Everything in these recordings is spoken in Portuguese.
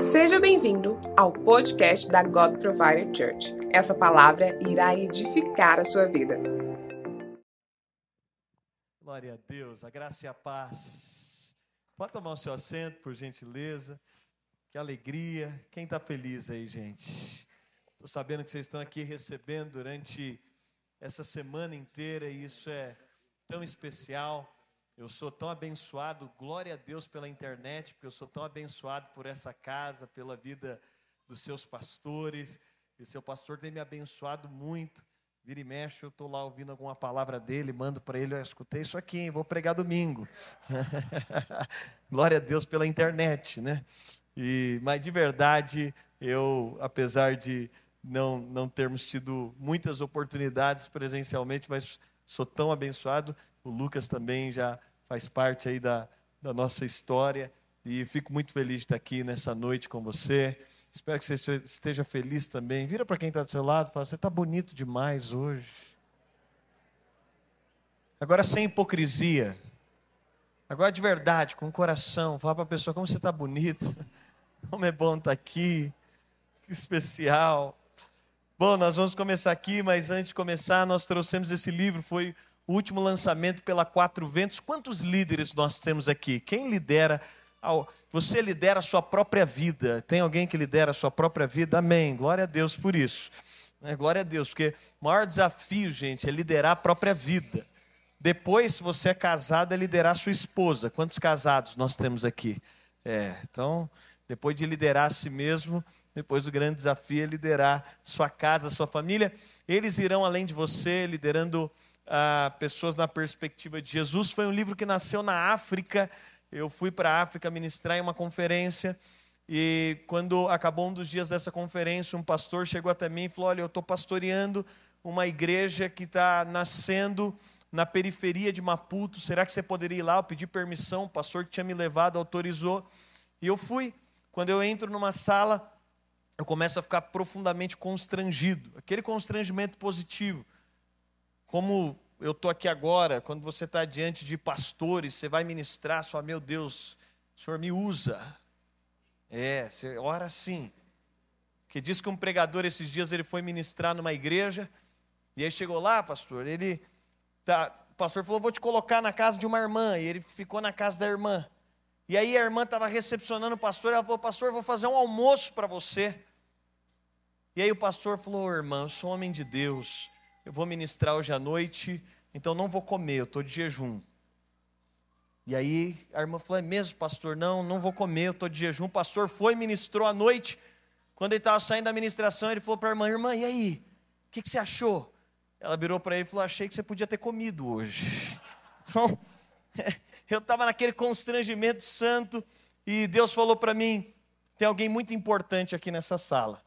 Seja bem-vindo ao podcast da God Provider Church. Essa palavra irá edificar a sua vida. Glória a Deus, a graça e a paz. Pode tomar o seu assento, por gentileza. Que alegria. Quem está feliz aí, gente? Estou sabendo que vocês estão aqui recebendo durante essa semana inteira e isso é tão especial. Eu sou tão abençoado, glória a Deus pela internet, porque eu sou tão abençoado por essa casa, pela vida dos seus pastores. E seu pastor tem me abençoado muito. Vira e mexe, eu estou lá ouvindo alguma palavra dele, mando para ele, eu escutei isso aqui, hein, vou pregar domingo. Glória a Deus pela internet, né? E, mas de verdade, eu, apesar de não, não termos tido muitas oportunidades presencialmente, mas sou tão abençoado. O Lucas também já faz parte aí da, da nossa história e fico muito feliz de estar aqui nessa noite com você. Espero que você esteja feliz também. Vira para quem está do seu lado e fala: Você está bonito demais hoje. Agora, sem hipocrisia. Agora, de verdade, com o coração. Fala para a pessoa: Como você está bonito. Como é bom estar aqui. Que especial. Bom, nós vamos começar aqui, mas antes de começar, nós trouxemos esse livro. Foi o último lançamento pela Quatro Ventos. Quantos líderes nós temos aqui? Quem lidera? Você lidera a sua própria vida. Tem alguém que lidera a sua própria vida? Amém. Glória a Deus por isso. É, glória a Deus, porque o maior desafio, gente, é liderar a própria vida. Depois, se você é casado, é liderar a sua esposa. Quantos casados nós temos aqui? É, então, depois de liderar a si mesmo, depois o grande desafio é liderar sua casa, sua família. Eles irão além de você, liderando ah, pessoas na perspectiva de Jesus. Foi um livro que nasceu na África. Eu fui para a África ministrar em uma conferência. E quando acabou um dos dias dessa conferência, um pastor chegou até mim e falou: Olha, eu estou pastoreando uma igreja que está nascendo na periferia de Maputo. Será que você poderia ir lá? Eu pedi permissão, o pastor que tinha me levado autorizou. E eu fui. Quando eu entro numa sala, eu começo a ficar profundamente constrangido. Aquele constrangimento positivo. Como eu estou aqui agora, quando você está diante de pastores, você vai ministrar, só meu Deus, o Senhor me usa. É, você ora assim. Que diz que um pregador esses dias ele foi ministrar numa igreja, e aí chegou lá, pastor, ele tá, o pastor falou: "Vou te colocar na casa de uma irmã", e ele ficou na casa da irmã. E aí a irmã estava recepcionando o pastor, ela falou: "Pastor, vou fazer um almoço para você". E aí o pastor falou: "Irmã, eu sou homem de Deus eu vou ministrar hoje à noite, então não vou comer, eu estou de jejum. E aí a irmã falou: é mesmo, pastor? Não, não vou comer, eu estou de jejum. O pastor foi, ministrou à noite. Quando ele estava saindo da ministração, ele falou para a irmã: irmã, e aí? O que, que você achou? Ela virou para ele e falou: achei que você podia ter comido hoje. Então, eu estava naquele constrangimento santo e Deus falou para mim: tem alguém muito importante aqui nessa sala.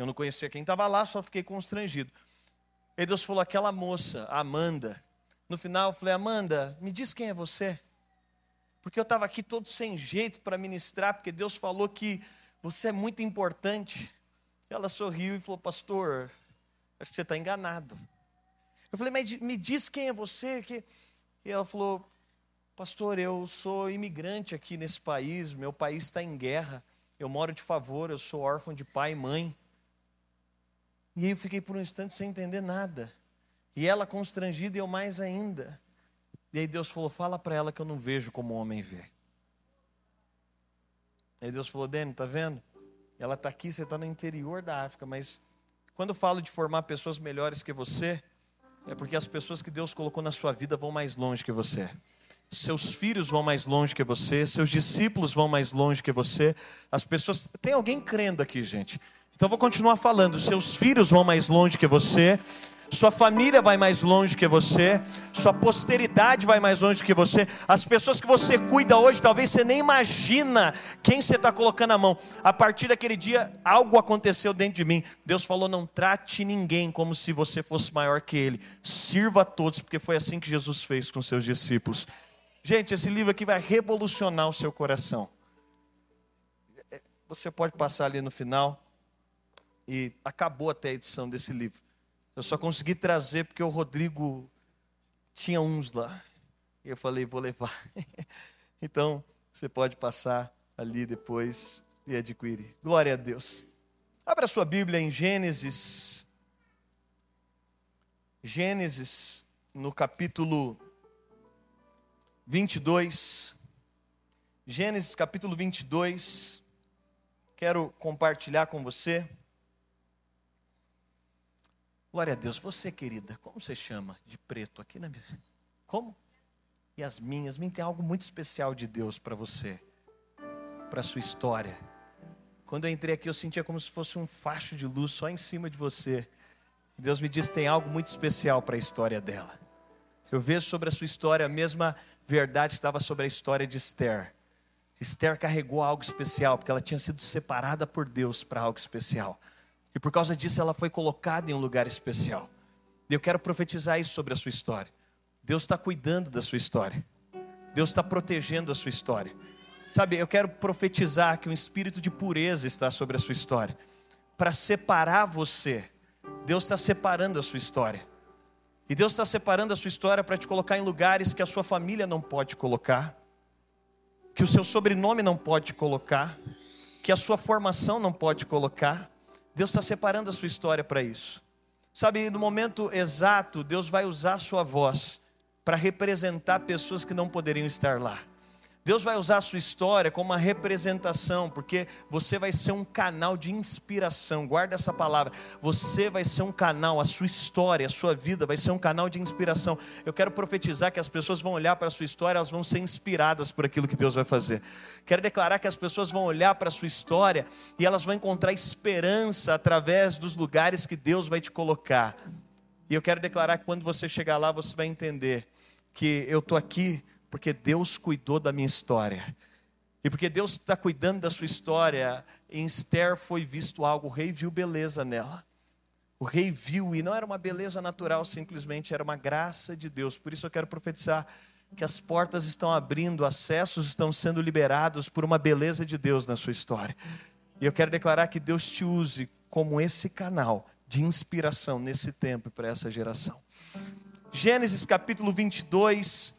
Eu não conhecia quem estava lá, só fiquei constrangido. E Deus falou: aquela moça, Amanda. No final eu falei: Amanda, me diz quem é você. Porque eu estava aqui todo sem jeito para ministrar, porque Deus falou que você é muito importante. Ela sorriu e falou: Pastor, acho que você está enganado. Eu falei: Mas me diz quem é você. E ela falou: Pastor, eu sou imigrante aqui nesse país, meu país está em guerra. Eu moro de favor, eu sou órfão de pai e mãe. E eu fiquei por um instante sem entender nada. E ela constrangida e eu mais ainda. E aí Deus falou: fala para ela que eu não vejo como o homem vê. E aí Deus falou: Dani, tá vendo? Ela está aqui, você está no interior da África, mas quando eu falo de formar pessoas melhores que você, é porque as pessoas que Deus colocou na sua vida vão mais longe que você. Seus filhos vão mais longe que você, seus discípulos vão mais longe que você. As pessoas. Tem alguém crendo aqui, gente? Então vou continuar falando. Seus filhos vão mais longe que você, sua família vai mais longe que você, sua posteridade vai mais longe que você. As pessoas que você cuida hoje, talvez você nem imagina quem você está colocando a mão. A partir daquele dia, algo aconteceu dentro de mim. Deus falou: não trate ninguém como se você fosse maior que ele. Sirva a todos, porque foi assim que Jesus fez com seus discípulos. Gente, esse livro aqui vai revolucionar o seu coração. Você pode passar ali no final. E acabou até a edição desse livro. Eu só consegui trazer porque o Rodrigo tinha uns lá. E eu falei, vou levar. então, você pode passar ali depois e adquire. Glória a Deus. Abra sua Bíblia em Gênesis. Gênesis, no capítulo 22. Gênesis capítulo 22. Quero compartilhar com você. Glória a Deus. Você, querida, como você chama de preto aqui na minha. Como? Yasmin. Yasmin tem algo muito especial de Deus para você, para sua história. Quando eu entrei aqui, eu sentia como se fosse um facho de luz só em cima de você. E Deus me disse: tem algo muito especial para a história dela. Eu vejo sobre a sua história a mesma verdade que estava sobre a história de Esther. Esther carregou algo especial, porque ela tinha sido separada por Deus para algo especial. E por causa disso ela foi colocada em um lugar especial. Eu quero profetizar isso sobre a sua história. Deus está cuidando da sua história. Deus está protegendo a sua história. Sabe, eu quero profetizar que um espírito de pureza está sobre a sua história. Para separar você, Deus está separando a sua história. E Deus está separando a sua história para te colocar em lugares que a sua família não pode colocar, que o seu sobrenome não pode colocar, que a sua formação não pode colocar. Deus está separando a sua história para isso. Sabe, no momento exato, Deus vai usar a sua voz para representar pessoas que não poderiam estar lá. Deus vai usar a sua história como uma representação, porque você vai ser um canal de inspiração. Guarda essa palavra. Você vai ser um canal, a sua história, a sua vida vai ser um canal de inspiração. Eu quero profetizar que as pessoas vão olhar para a sua história, elas vão ser inspiradas por aquilo que Deus vai fazer. Quero declarar que as pessoas vão olhar para a sua história e elas vão encontrar esperança através dos lugares que Deus vai te colocar. E eu quero declarar que quando você chegar lá, você vai entender que eu estou aqui porque Deus cuidou da minha história. E porque Deus está cuidando da sua história, em Esther foi visto algo, o rei viu beleza nela. O rei viu, e não era uma beleza natural, simplesmente era uma graça de Deus. Por isso eu quero profetizar que as portas estão abrindo, acessos estão sendo liberados por uma beleza de Deus na sua história. E eu quero declarar que Deus te use como esse canal de inspiração nesse tempo para essa geração. Gênesis capítulo 22,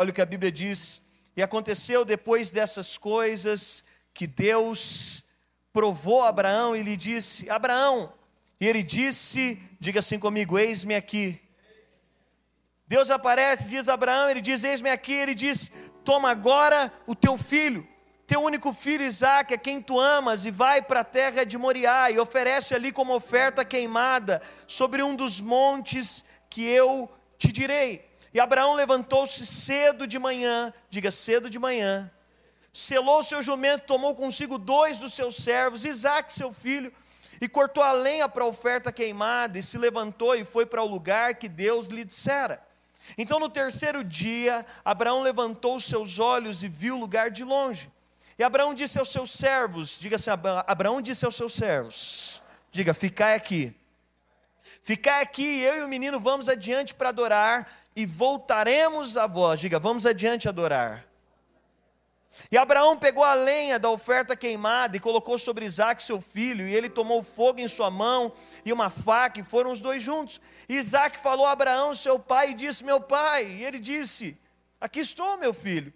olha o que a Bíblia diz. E aconteceu depois dessas coisas que Deus provou Abraão e lhe disse: Abraão, e ele disse, diga assim comigo: Eis-me aqui. Deus aparece, diz a Abraão, ele diz: Eis-me aqui. Ele diz: Toma agora o teu filho, teu único filho Isaque, a quem tu amas, e vai para a terra de Moriá, e oferece ali como oferta queimada sobre um dos montes que eu te direi. E Abraão levantou-se cedo de manhã, diga cedo de manhã, selou seu jumento, tomou consigo dois dos seus servos, Isaque, seu filho, e cortou a lenha para a oferta queimada, e se levantou e foi para o lugar que Deus lhe dissera. Então, no terceiro dia, Abraão levantou seus olhos e viu o lugar de longe. E Abraão disse aos seus servos: diga assim, Abraão disse aos seus servos: diga, ficai aqui Ficar aqui, eu e o menino vamos adiante para adorar e voltaremos a vós. Diga, vamos adiante adorar. E Abraão pegou a lenha da oferta queimada e colocou sobre Isaac, seu filho, e ele tomou fogo em sua mão e uma faca, e foram os dois juntos. E Isaac falou a Abraão, seu pai, e disse: Meu pai. E ele disse: Aqui estou, meu filho.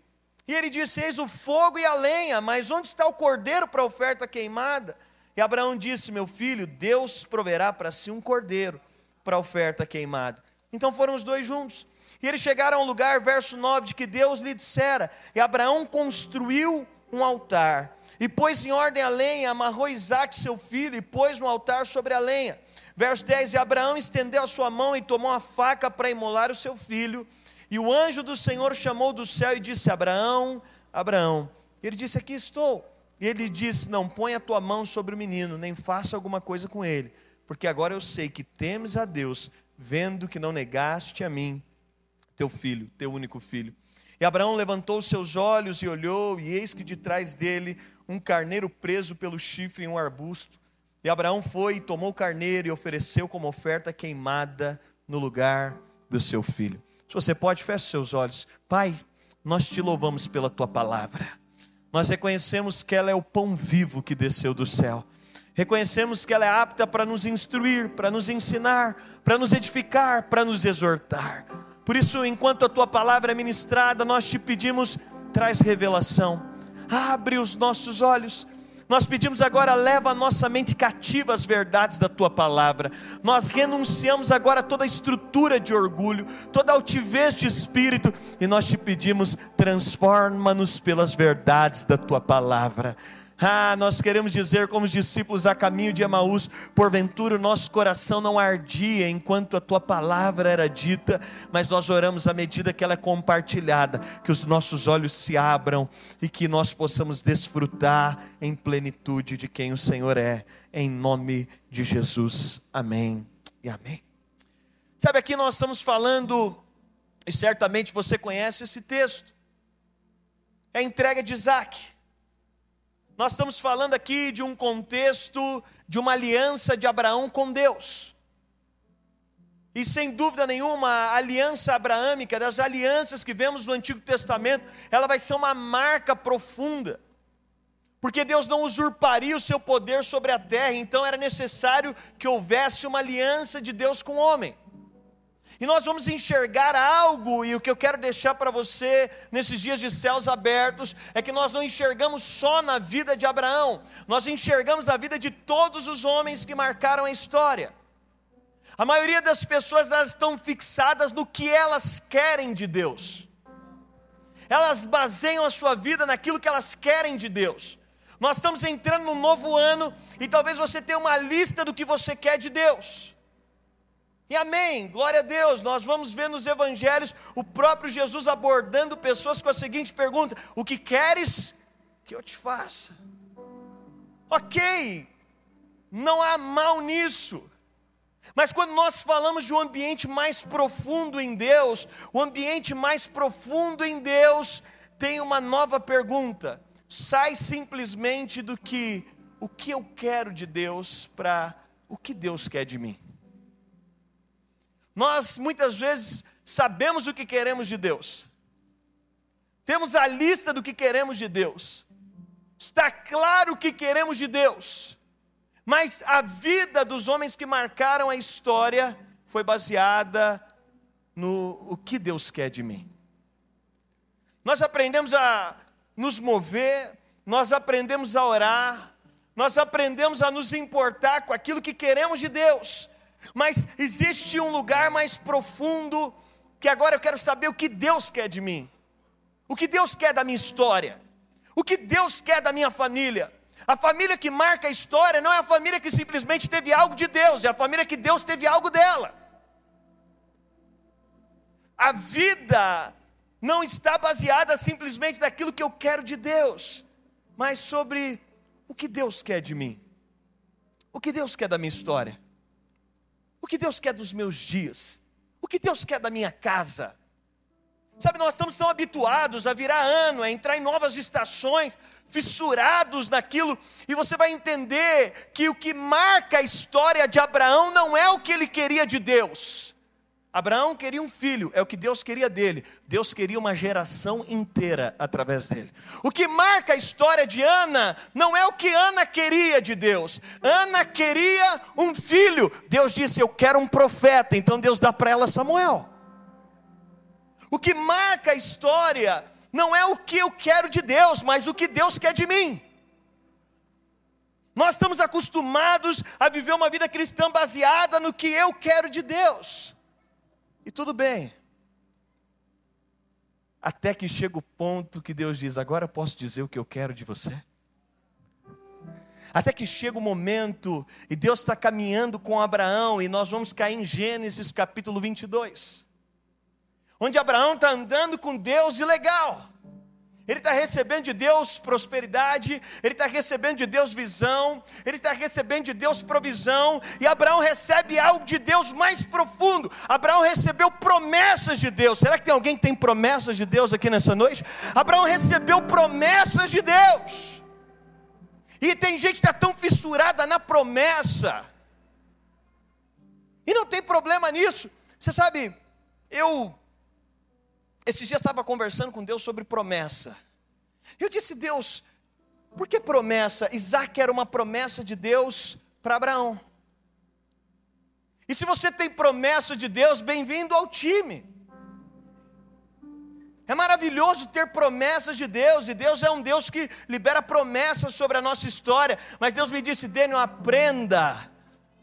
E ele disse: Eis o fogo e a lenha, mas onde está o cordeiro para a oferta queimada? E Abraão disse: Meu filho, Deus proverá para si um cordeiro para a oferta queimada. Então foram os dois juntos. E eles chegaram ao lugar, verso 9, de que Deus lhe dissera. E Abraão construiu um altar. E pôs em ordem a lenha, amarrou Isaac, seu filho, e pôs no altar sobre a lenha. Verso 10: E Abraão estendeu a sua mão e tomou a faca para imolar o seu filho. E o anjo do Senhor chamou do céu e disse: Abraão, Abraão. Ele disse: Aqui estou. E ele disse: Não põe a tua mão sobre o menino, nem faça alguma coisa com ele, porque agora eu sei que temes a Deus, vendo que não negaste a mim, teu filho, teu único filho. E Abraão levantou seus olhos e olhou, e eis que de trás dele um carneiro preso pelo chifre em um arbusto. E Abraão foi e tomou o carneiro e ofereceu como oferta queimada no lugar do seu filho. Se você pode, feche seus olhos. Pai, nós te louvamos pela tua palavra. Nós reconhecemos que ela é o pão vivo que desceu do céu. Reconhecemos que ela é apta para nos instruir, para nos ensinar, para nos edificar, para nos exortar. Por isso, enquanto a tua palavra é ministrada, nós te pedimos, traz revelação. abre os nossos olhos. Nós pedimos agora, leva a nossa mente cativa às verdades da tua palavra. Nós renunciamos agora a toda a estrutura de orgulho, toda a altivez de espírito, e nós te pedimos, transforma-nos pelas verdades da tua palavra. Ah, nós queremos dizer, como os discípulos a caminho de Emaús, porventura o nosso coração não ardia enquanto a tua palavra era dita, mas nós oramos à medida que ela é compartilhada, que os nossos olhos se abram e que nós possamos desfrutar em plenitude de quem o Senhor é, em nome de Jesus. Amém e amém. Sabe, aqui nós estamos falando, e certamente você conhece esse texto, é a entrega de Isaac. Nós estamos falando aqui de um contexto de uma aliança de Abraão com Deus. E sem dúvida nenhuma, a aliança abraâmica, das alianças que vemos no Antigo Testamento, ela vai ser uma marca profunda. Porque Deus não usurparia o seu poder sobre a terra, então era necessário que houvesse uma aliança de Deus com o homem. E nós vamos enxergar algo, e o que eu quero deixar para você nesses dias de céus abertos, é que nós não enxergamos só na vida de Abraão, nós enxergamos na vida de todos os homens que marcaram a história. A maioria das pessoas elas estão fixadas no que elas querem de Deus, elas baseiam a sua vida naquilo que elas querem de Deus. Nós estamos entrando no novo ano e talvez você tenha uma lista do que você quer de Deus. E amém, glória a Deus. Nós vamos ver nos evangelhos o próprio Jesus abordando pessoas com a seguinte pergunta: O que queres que eu te faça? Ok, não há mal nisso. Mas quando nós falamos de um ambiente mais profundo em Deus, o ambiente mais profundo em Deus tem uma nova pergunta. Sai simplesmente do que o que eu quero de Deus para o que Deus quer de mim. Nós muitas vezes sabemos o que queremos de Deus, temos a lista do que queremos de Deus, está claro o que queremos de Deus, mas a vida dos homens que marcaram a história foi baseada no o que Deus quer de mim. Nós aprendemos a nos mover, nós aprendemos a orar, nós aprendemos a nos importar com aquilo que queremos de Deus, mas existe um lugar mais profundo que agora eu quero saber o que Deus quer de mim. O que Deus quer da minha história. O que Deus quer da minha família. A família que marca a história não é a família que simplesmente teve algo de Deus, é a família que Deus teve algo dela. A vida não está baseada simplesmente naquilo que eu quero de Deus, mas sobre o que Deus quer de mim. O que Deus quer da minha história. O que Deus quer dos meus dias? O que Deus quer da minha casa? Sabe, nós estamos tão habituados a virar ano, a entrar em novas estações, fissurados naquilo, e você vai entender que o que marca a história de Abraão não é o que ele queria de Deus, Abraão queria um filho, é o que Deus queria dele. Deus queria uma geração inteira através dele. O que marca a história de Ana não é o que Ana queria de Deus. Ana queria um filho. Deus disse: Eu quero um profeta. Então Deus dá para ela Samuel. O que marca a história não é o que eu quero de Deus, mas o que Deus quer de mim. Nós estamos acostumados a viver uma vida cristã baseada no que eu quero de Deus. E tudo bem. Até que chega o ponto que Deus diz: Agora posso dizer o que eu quero de você? Até que chega o momento, e Deus está caminhando com Abraão, e nós vamos cair em Gênesis capítulo 22, onde Abraão está andando com Deus e legal. Ele está recebendo de Deus prosperidade, ele está recebendo de Deus visão, ele está recebendo de Deus provisão, e Abraão recebe algo de Deus mais profundo. Abraão recebeu promessas de Deus. Será que tem alguém que tem promessas de Deus aqui nessa noite? Abraão recebeu promessas de Deus. E tem gente que está tão fissurada na promessa, e não tem problema nisso. Você sabe, eu esses dias estava conversando com Deus sobre promessa. Eu disse, Deus, por que promessa? Isaac era uma promessa de Deus para Abraão. E se você tem promessa de Deus, bem-vindo ao time. É maravilhoso ter promessas de Deus, e Deus é um Deus que libera promessas sobre a nossa história. Mas Deus me disse, Daniel, aprenda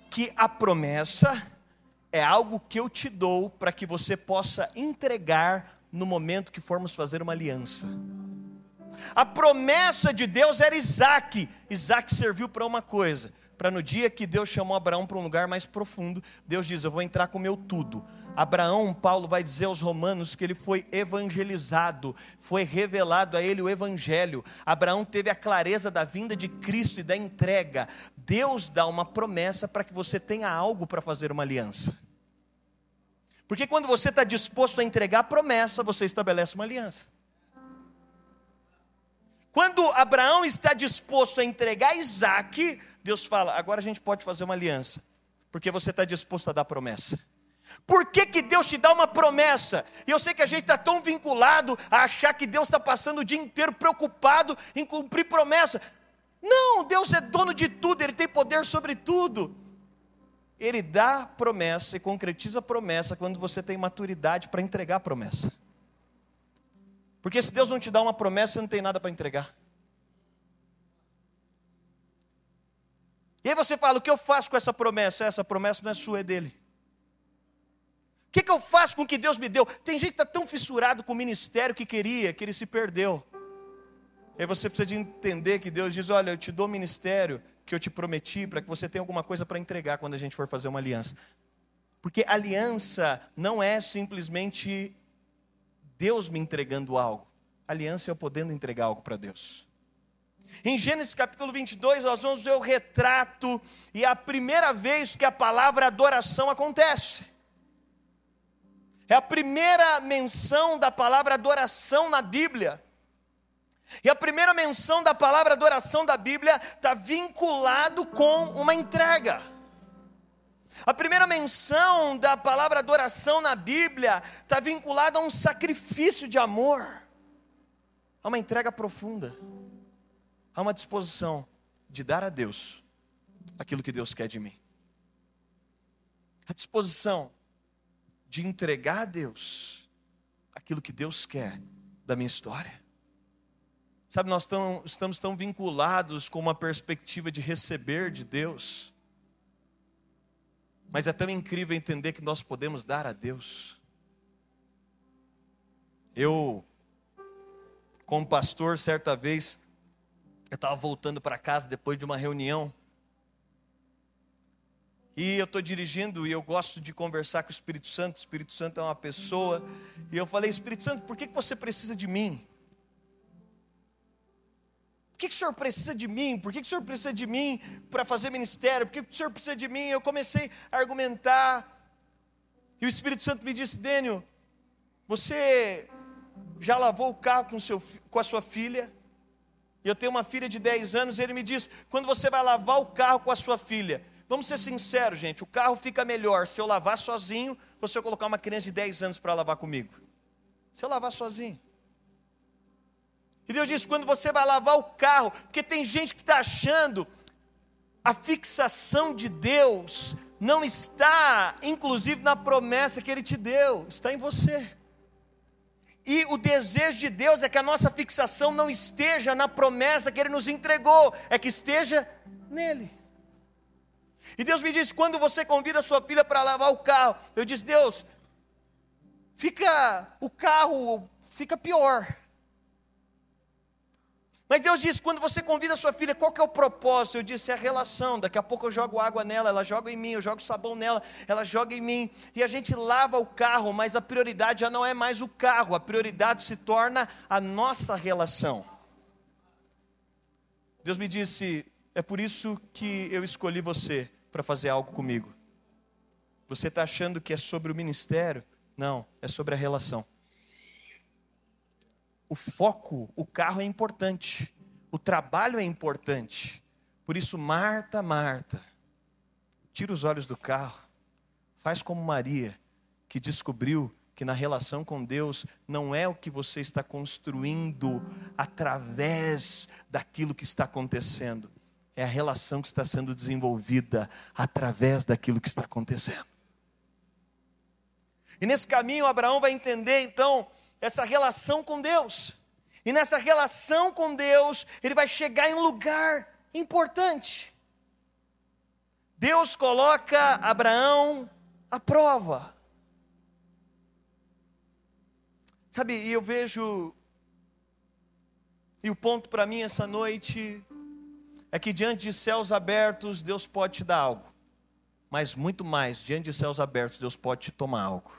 que a promessa é algo que eu te dou para que você possa entregar no momento que formos fazer uma aliança. A promessa de Deus era Isaac. Isaac serviu para uma coisa: para no dia que Deus chamou Abraão para um lugar mais profundo, Deus diz: Eu vou entrar com o meu tudo. Abraão, Paulo vai dizer aos romanos que ele foi evangelizado, foi revelado a ele o evangelho. Abraão teve a clareza da vinda de Cristo e da entrega. Deus dá uma promessa para que você tenha algo para fazer uma aliança. Porque quando você está disposto a entregar a promessa, você estabelece uma aliança. Quando Abraão está disposto a entregar Isaac, Deus fala: agora a gente pode fazer uma aliança, porque você está disposto a dar promessa. Por que, que Deus te dá uma promessa? E eu sei que a gente está tão vinculado a achar que Deus está passando o dia inteiro preocupado em cumprir promessa. Não, Deus é dono de tudo, Ele tem poder sobre tudo. Ele dá promessa e concretiza a promessa quando você tem maturidade para entregar a promessa. Porque se Deus não te dá uma promessa, você não tem nada para entregar. E aí você fala: o que eu faço com essa promessa? Essa promessa não é sua, é dele. O que, que eu faço com o que Deus me deu? Tem gente que está tão fissurado com o ministério que queria, que ele se perdeu. E aí você precisa de entender que Deus diz: olha, eu te dou ministério que eu te prometi para que você tenha alguma coisa para entregar quando a gente for fazer uma aliança. Porque aliança não é simplesmente Deus me entregando algo. Aliança é eu podendo entregar algo para Deus. Em Gênesis capítulo 22, nós vamos ver o retrato e é a primeira vez que a palavra adoração acontece. É a primeira menção da palavra adoração na Bíblia. E a primeira menção da palavra adoração da Bíblia está vinculado com uma entrega. A primeira menção da palavra adoração na Bíblia está vinculada a um sacrifício de amor, a uma entrega profunda, a uma disposição de dar a Deus aquilo que Deus quer de mim. A disposição de entregar a Deus aquilo que Deus quer da minha história. Sabe, nós tão, estamos tão vinculados com uma perspectiva de receber de Deus mas é tão incrível entender que nós podemos dar a Deus. Eu, como pastor, certa vez, eu estava voltando para casa depois de uma reunião. E eu estou dirigindo e eu gosto de conversar com o Espírito Santo. O Espírito Santo é uma pessoa. E eu falei, Espírito Santo, por que você precisa de mim? Que, que o senhor precisa de mim? Por que, que o senhor precisa de mim para fazer ministério? Por que, que o senhor precisa de mim? Eu comecei a argumentar. E o Espírito Santo me disse: Dênio, você já lavou o carro com, seu, com a sua filha? E eu tenho uma filha de 10 anos. E ele me diz: quando você vai lavar o carro com a sua filha, vamos ser sinceros, gente, o carro fica melhor se eu lavar sozinho ou se eu colocar uma criança de 10 anos para lavar comigo? Se eu lavar sozinho. E Deus diz: quando você vai lavar o carro, porque tem gente que está achando a fixação de Deus não está, inclusive, na promessa que Ele te deu, está em você. E o desejo de Deus é que a nossa fixação não esteja na promessa que Ele nos entregou, é que esteja nele. E Deus me diz: quando você convida sua filha para lavar o carro, eu disse: Deus, fica o carro fica pior. Mas Deus disse: quando você convida a sua filha, qual que é o propósito? Eu disse: é a relação. Daqui a pouco eu jogo água nela, ela joga em mim, eu jogo sabão nela, ela joga em mim. E a gente lava o carro, mas a prioridade já não é mais o carro, a prioridade se torna a nossa relação. Deus me disse: é por isso que eu escolhi você para fazer algo comigo. Você está achando que é sobre o ministério? Não, é sobre a relação o foco, o carro é importante, o trabalho é importante. Por isso, Marta, Marta, tira os olhos do carro, faz como Maria, que descobriu que na relação com Deus não é o que você está construindo através daquilo que está acontecendo, é a relação que está sendo desenvolvida através daquilo que está acontecendo. E nesse caminho, Abraão vai entender então essa relação com Deus. E nessa relação com Deus, ele vai chegar em um lugar importante. Deus coloca Abraão à prova. Sabe, e eu vejo, e o ponto para mim essa noite é que diante de céus abertos, Deus pode te dar algo, mas muito mais, diante de céus abertos, Deus pode te tomar algo.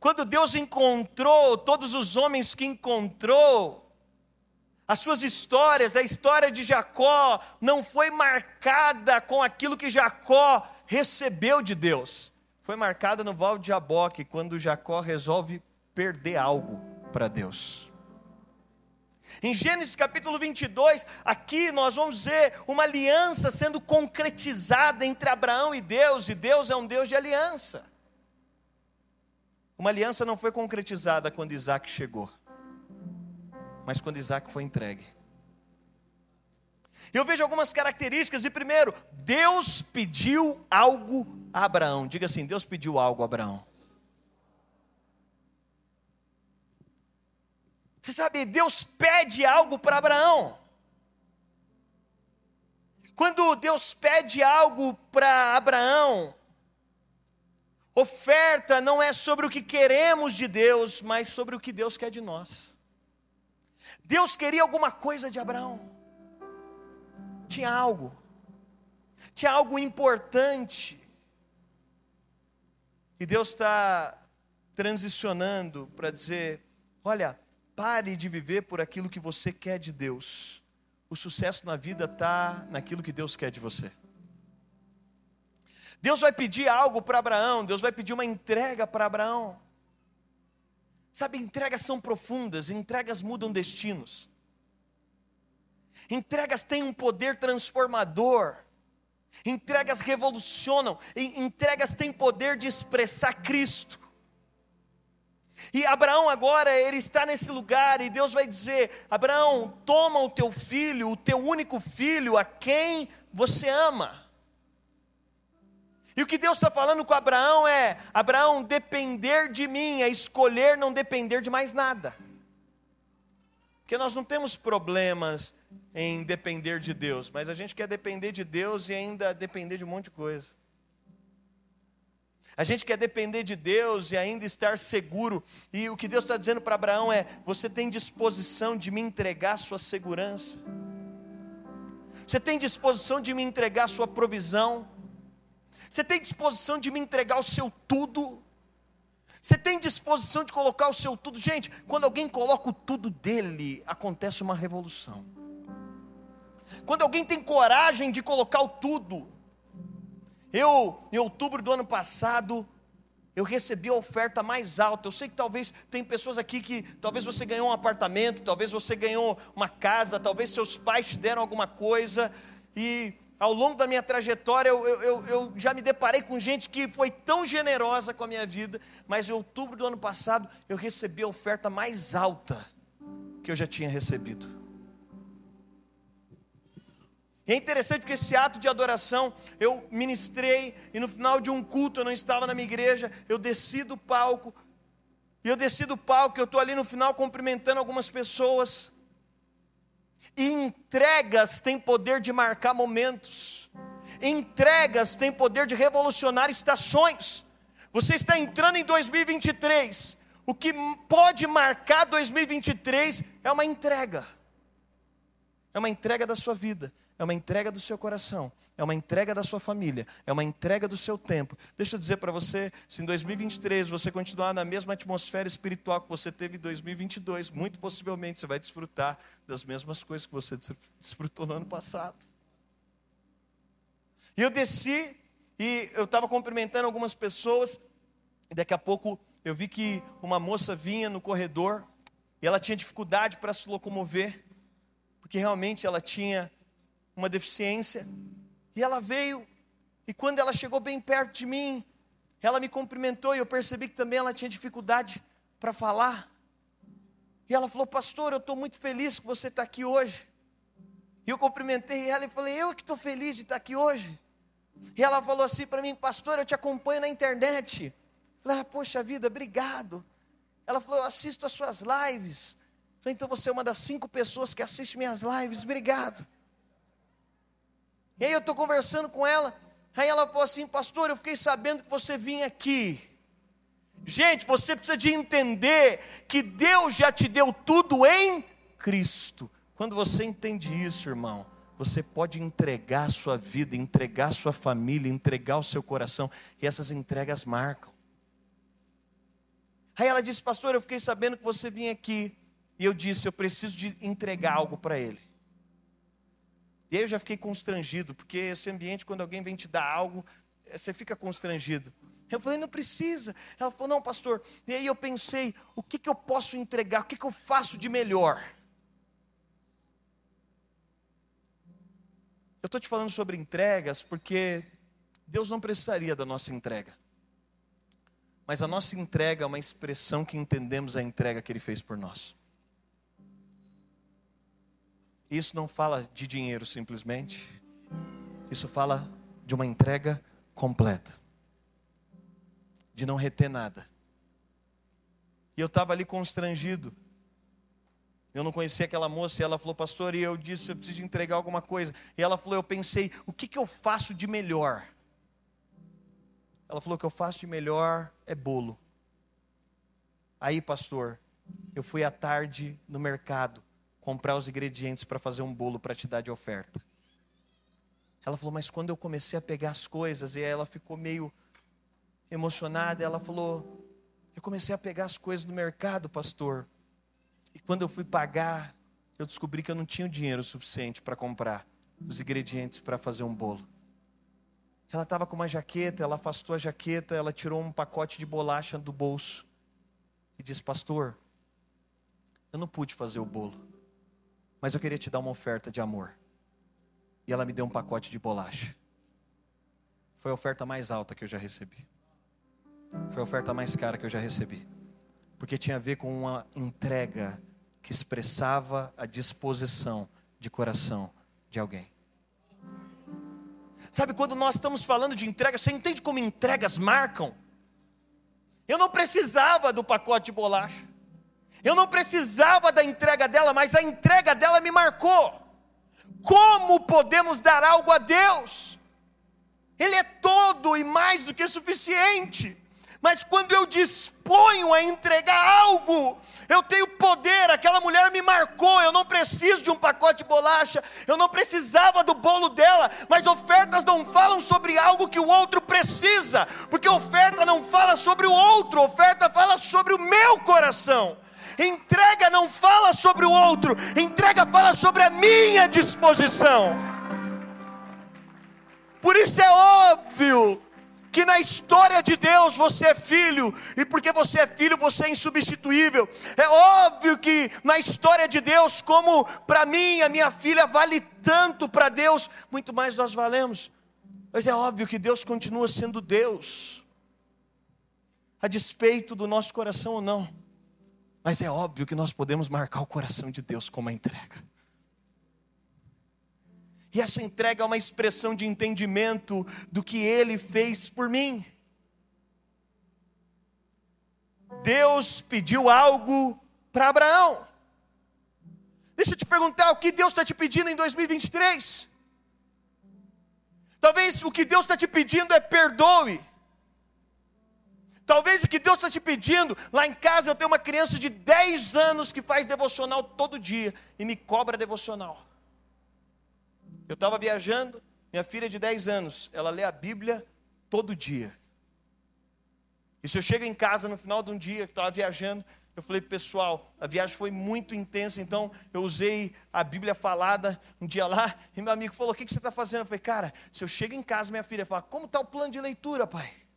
Quando Deus encontrou todos os homens que encontrou, as suas histórias, a história de Jacó não foi marcada com aquilo que Jacó recebeu de Deus. Foi marcada no Val de Jaboque, quando Jacó resolve perder algo para Deus. Em Gênesis capítulo 22, aqui nós vamos ver uma aliança sendo concretizada entre Abraão e Deus, e Deus é um Deus de aliança. Uma aliança não foi concretizada quando Isaac chegou, mas quando Isaac foi entregue. Eu vejo algumas características, e primeiro, Deus pediu algo a Abraão. Diga assim: Deus pediu algo a Abraão. Você sabe, Deus pede algo para Abraão. Quando Deus pede algo para Abraão, Oferta não é sobre o que queremos de Deus, mas sobre o que Deus quer de nós. Deus queria alguma coisa de Abraão, tinha algo, tinha algo importante, e Deus está transicionando para dizer: olha, pare de viver por aquilo que você quer de Deus, o sucesso na vida está naquilo que Deus quer de você. Deus vai pedir algo para Abraão, Deus vai pedir uma entrega para Abraão. Sabe, entregas são profundas, entregas mudam destinos. Entregas têm um poder transformador. Entregas revolucionam, entregas têm poder de expressar Cristo. E Abraão agora, ele está nesse lugar e Deus vai dizer: Abraão, toma o teu filho, o teu único filho, a quem você ama. E o que Deus está falando com Abraão é: Abraão, depender de mim é escolher não depender de mais nada. Porque nós não temos problemas em depender de Deus, mas a gente quer depender de Deus e ainda depender de um monte de coisa. A gente quer depender de Deus e ainda estar seguro. E o que Deus está dizendo para Abraão é: você tem disposição de me entregar sua segurança? Você tem disposição de me entregar sua provisão? Você tem disposição de me entregar o seu tudo? Você tem disposição de colocar o seu tudo? Gente, quando alguém coloca o tudo dele, acontece uma revolução. Quando alguém tem coragem de colocar o tudo. Eu, em outubro do ano passado, eu recebi a oferta mais alta. Eu sei que talvez tem pessoas aqui que talvez você ganhou um apartamento, talvez você ganhou uma casa, talvez seus pais te deram alguma coisa e ao longo da minha trajetória, eu, eu, eu, já me deparei com gente que foi tão generosa com a minha vida, mas em outubro do ano passado eu recebi a oferta mais alta que eu já tinha recebido. E é interessante porque esse ato de adoração eu ministrei, e no final de um culto, eu não estava na minha igreja, eu desci do palco, e eu desci do palco, eu estou ali no final cumprimentando algumas pessoas. E entregas têm poder de marcar momentos. Entregas têm poder de revolucionar estações. Você está entrando em 2023. O que pode marcar 2023 é uma entrega. É uma entrega da sua vida, é uma entrega do seu coração, é uma entrega da sua família, é uma entrega do seu tempo. Deixa eu dizer para você, se em 2023 você continuar na mesma atmosfera espiritual que você teve em 2022, muito possivelmente você vai desfrutar das mesmas coisas que você desfrutou no ano passado. E eu desci e eu estava cumprimentando algumas pessoas, e daqui a pouco eu vi que uma moça vinha no corredor e ela tinha dificuldade para se locomover, porque realmente ela tinha uma deficiência. E ela veio, e quando ela chegou bem perto de mim, ela me cumprimentou e eu percebi que também ela tinha dificuldade para falar. E ela falou, pastor, eu estou muito feliz que você está aqui hoje. E eu cumprimentei ela e falei, eu que estou feliz de estar aqui hoje. E ela falou assim para mim, pastor, eu te acompanho na internet. Falei, ah, poxa vida, obrigado. Ela falou, eu assisto as suas lives. Falei, então você é uma das cinco pessoas que assiste minhas lives, obrigado. E aí eu estou conversando com ela, aí ela falou assim, pastor, eu fiquei sabendo que você vinha aqui. Gente, você precisa de entender que Deus já te deu tudo em Cristo. Quando você entende isso, irmão, você pode entregar a sua vida, entregar a sua família, entregar o seu coração, e essas entregas marcam. Aí ela disse, pastor, eu fiquei sabendo que você vinha aqui, e eu disse, eu preciso de entregar algo para ele. E aí eu já fiquei constrangido, porque esse ambiente, quando alguém vem te dar algo, você fica constrangido. Eu falei, não precisa. Ela falou, não, pastor. E aí eu pensei, o que, que eu posso entregar? O que, que eu faço de melhor? Eu estou te falando sobre entregas porque Deus não precisaria da nossa entrega. Mas a nossa entrega é uma expressão que entendemos a entrega que Ele fez por nós. Isso não fala de dinheiro simplesmente. Isso fala de uma entrega completa. De não reter nada. E eu estava ali constrangido. Eu não conhecia aquela moça e ela falou, pastor, e eu disse, eu preciso entregar alguma coisa. E ela falou, eu pensei, o que, que eu faço de melhor? Ela falou, o que eu faço de melhor é bolo. Aí, pastor, eu fui à tarde no mercado comprar os ingredientes para fazer um bolo para te dar de oferta. Ela falou, mas quando eu comecei a pegar as coisas, e ela ficou meio emocionada, ela falou, eu comecei a pegar as coisas no mercado, pastor. E quando eu fui pagar, eu descobri que eu não tinha dinheiro suficiente para comprar os ingredientes para fazer um bolo. Ela estava com uma jaqueta, ela afastou a jaqueta, ela tirou um pacote de bolacha do bolso e disse: Pastor, eu não pude fazer o bolo, mas eu queria te dar uma oferta de amor. E ela me deu um pacote de bolacha. Foi a oferta mais alta que eu já recebi. Foi a oferta mais cara que eu já recebi porque tinha a ver com uma entrega que expressava a disposição de coração de alguém. Sabe quando nós estamos falando de entrega, você entende como entregas marcam? Eu não precisava do pacote de bolacha. Eu não precisava da entrega dela, mas a entrega dela me marcou. Como podemos dar algo a Deus? Ele é todo e mais do que suficiente. Mas quando eu disponho a entregar algo, eu tenho poder. Aquela mulher me marcou. Eu não preciso de um pacote de bolacha. Eu não precisava do bolo dela. Mas ofertas não falam sobre algo que o outro precisa. Porque oferta não fala sobre o outro. Oferta fala sobre o meu coração. Entrega não fala sobre o outro. Entrega fala sobre a minha disposição. Por isso é óbvio que na história de Deus você é filho, e porque você é filho, você é insubstituível. É óbvio que na história de Deus, como para mim, a minha filha vale tanto para Deus, muito mais nós valemos. Mas é óbvio que Deus continua sendo Deus, a despeito do nosso coração ou não. Mas é óbvio que nós podemos marcar o coração de Deus com uma entrega. E essa entrega é uma expressão de entendimento do que ele fez por mim. Deus pediu algo para Abraão. Deixa eu te perguntar, o que Deus está te pedindo em 2023? Talvez o que Deus está te pedindo é perdoe. Talvez o que Deus está te pedindo, lá em casa eu tenho uma criança de 10 anos que faz devocional todo dia e me cobra devocional. Eu estava viajando, minha filha de 10 anos, ela lê a Bíblia todo dia. E se eu chego em casa no final de um dia que estava viajando, eu falei, pessoal, a viagem foi muito intensa, então eu usei a Bíblia falada um dia lá, e meu amigo falou: O que, que você está fazendo? Eu falei, cara, se eu chego em casa, minha filha fala: Como está o plano de leitura, pai?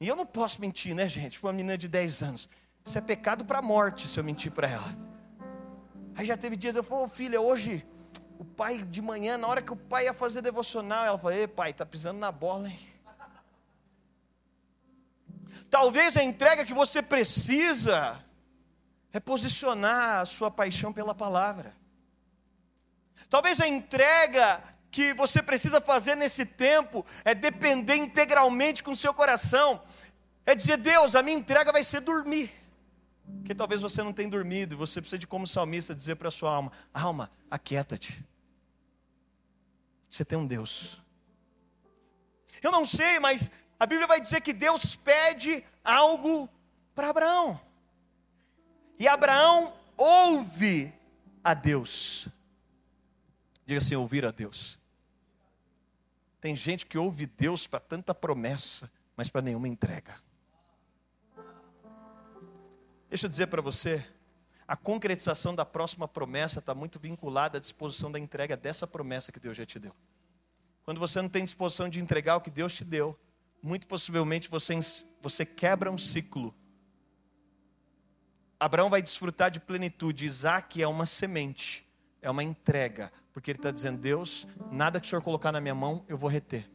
E eu não posso mentir, né, gente? Para uma menina de 10 anos. Isso é pecado para a morte se eu mentir para ela. Aí já teve dias, eu falei, oh, filha, hoje o pai de manhã, na hora que o pai ia fazer devocional, ela falou: Ei, pai, tá pisando na bola, hein? Talvez a entrega que você precisa é posicionar a sua paixão pela palavra. Talvez a entrega que você precisa fazer nesse tempo é depender integralmente com o seu coração. É dizer, Deus, a minha entrega vai ser dormir. Porque talvez você não tenha dormido, e você precisa de, como salmista, dizer para a sua alma: alma, aquieta-te. Você tem um Deus. Eu não sei, mas a Bíblia vai dizer que Deus pede algo para Abraão. E Abraão ouve a Deus. Diga assim: ouvir a Deus. Tem gente que ouve Deus para tanta promessa, mas para nenhuma entrega. Deixa eu dizer para você, a concretização da próxima promessa está muito vinculada à disposição da entrega dessa promessa que Deus já te deu. Quando você não tem disposição de entregar o que Deus te deu, muito possivelmente você, você quebra um ciclo. Abraão vai desfrutar de plenitude, Isaac é uma semente, é uma entrega, porque ele está dizendo: Deus, nada que o Senhor colocar na minha mão, eu vou reter.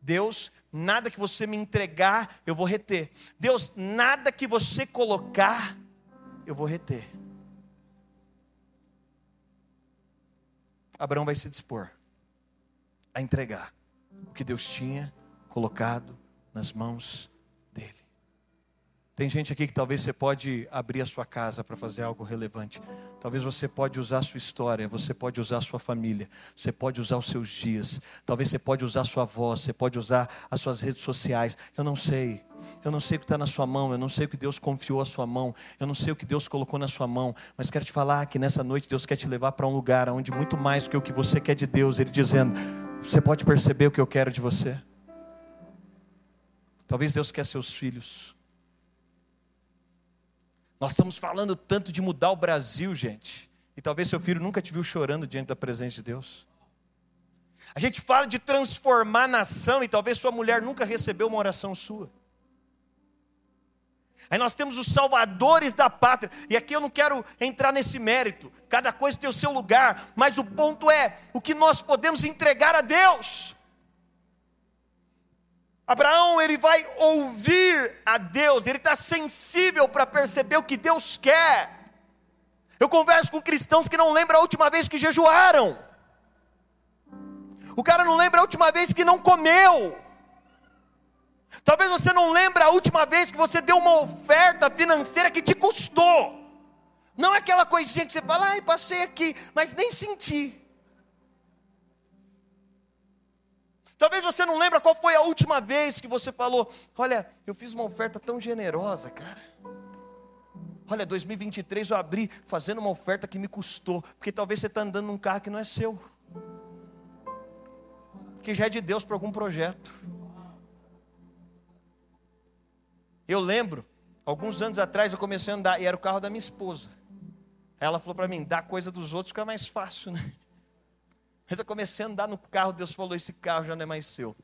Deus, nada que você me entregar, eu vou reter. Deus, nada que você colocar, eu vou reter. Abraão vai se dispor a entregar o que Deus tinha colocado nas mãos. Tem gente aqui que talvez você pode abrir a sua casa para fazer algo relevante. Talvez você pode usar a sua história, você pode usar a sua família, você pode usar os seus dias. Talvez você pode usar a sua voz, você pode usar as suas redes sociais. Eu não sei. Eu não sei o que está na sua mão, eu não sei o que Deus confiou à sua mão, eu não sei o que Deus colocou na sua mão, mas quero te falar que nessa noite Deus quer te levar para um lugar onde muito mais do que o que você quer de Deus, Ele dizendo: Você pode perceber o que eu quero de você? Talvez Deus quer seus filhos. Nós estamos falando tanto de mudar o Brasil, gente. E talvez seu filho nunca te viu chorando diante da presença de Deus. A gente fala de transformar a nação e talvez sua mulher nunca recebeu uma oração sua. Aí nós temos os salvadores da pátria, e aqui eu não quero entrar nesse mérito, cada coisa tem o seu lugar, mas o ponto é o que nós podemos entregar a Deus. Abraão, ele vai ouvir a Deus, ele está sensível para perceber o que Deus quer. Eu converso com cristãos que não lembram a última vez que jejuaram. O cara não lembra a última vez que não comeu. Talvez você não lembre a última vez que você deu uma oferta financeira que te custou. Não é aquela coisinha que você fala, ai, passei aqui, mas nem senti. Talvez você não lembre qual foi a última vez que você falou: Olha, eu fiz uma oferta tão generosa, cara. Olha, 2023 eu abri fazendo uma oferta que me custou, porque talvez você está andando num carro que não é seu, que já é de Deus para algum projeto. Eu lembro, alguns anos atrás eu comecei a andar e era o carro da minha esposa. Ela falou para mim: dá coisa dos outros fica mais fácil, né? Eu comecei a andar no carro, Deus falou: esse carro já não é mais seu.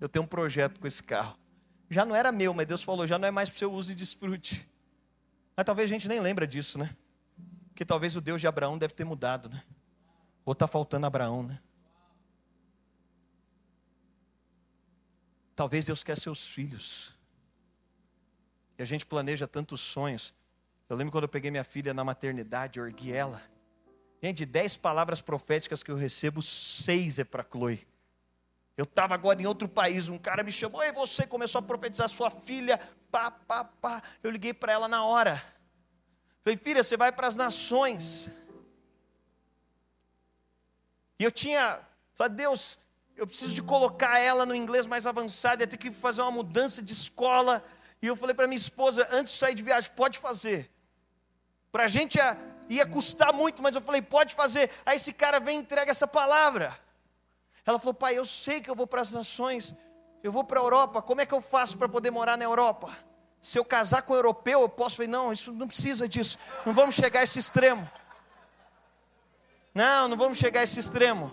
Eu tenho um projeto com esse carro. Já não era meu, mas Deus falou: já não é mais para o seu uso e desfrute. Mas talvez a gente nem lembra disso, né? Que talvez o Deus de Abraão deve ter mudado, né? Ou está faltando Abraão, né? Talvez Deus quer seus filhos. E a gente planeja tantos sonhos. Eu lembro quando eu peguei minha filha na maternidade, eu ergui ela. Gente, de dez palavras proféticas que eu recebo, seis é para Chloe. Eu estava agora em outro país, um cara me chamou, e você começou a profetizar sua filha, pá, pá, pá. Eu liguei para ela na hora. Falei, filha, você vai para as nações. E eu tinha, falei, Deus, eu preciso de colocar ela no inglês mais avançado, ia ter que fazer uma mudança de escola. E eu falei para minha esposa, antes de sair de viagem, pode fazer. Para a gente ia custar muito, mas eu falei, pode fazer. Aí esse cara vem e entrega essa palavra. Ela falou, pai, eu sei que eu vou para as nações, eu vou para a Europa, como é que eu faço para poder morar na Europa? Se eu casar com um europeu, eu posso falei, não, isso não precisa disso, não vamos chegar a esse extremo. Não, não vamos chegar a esse extremo.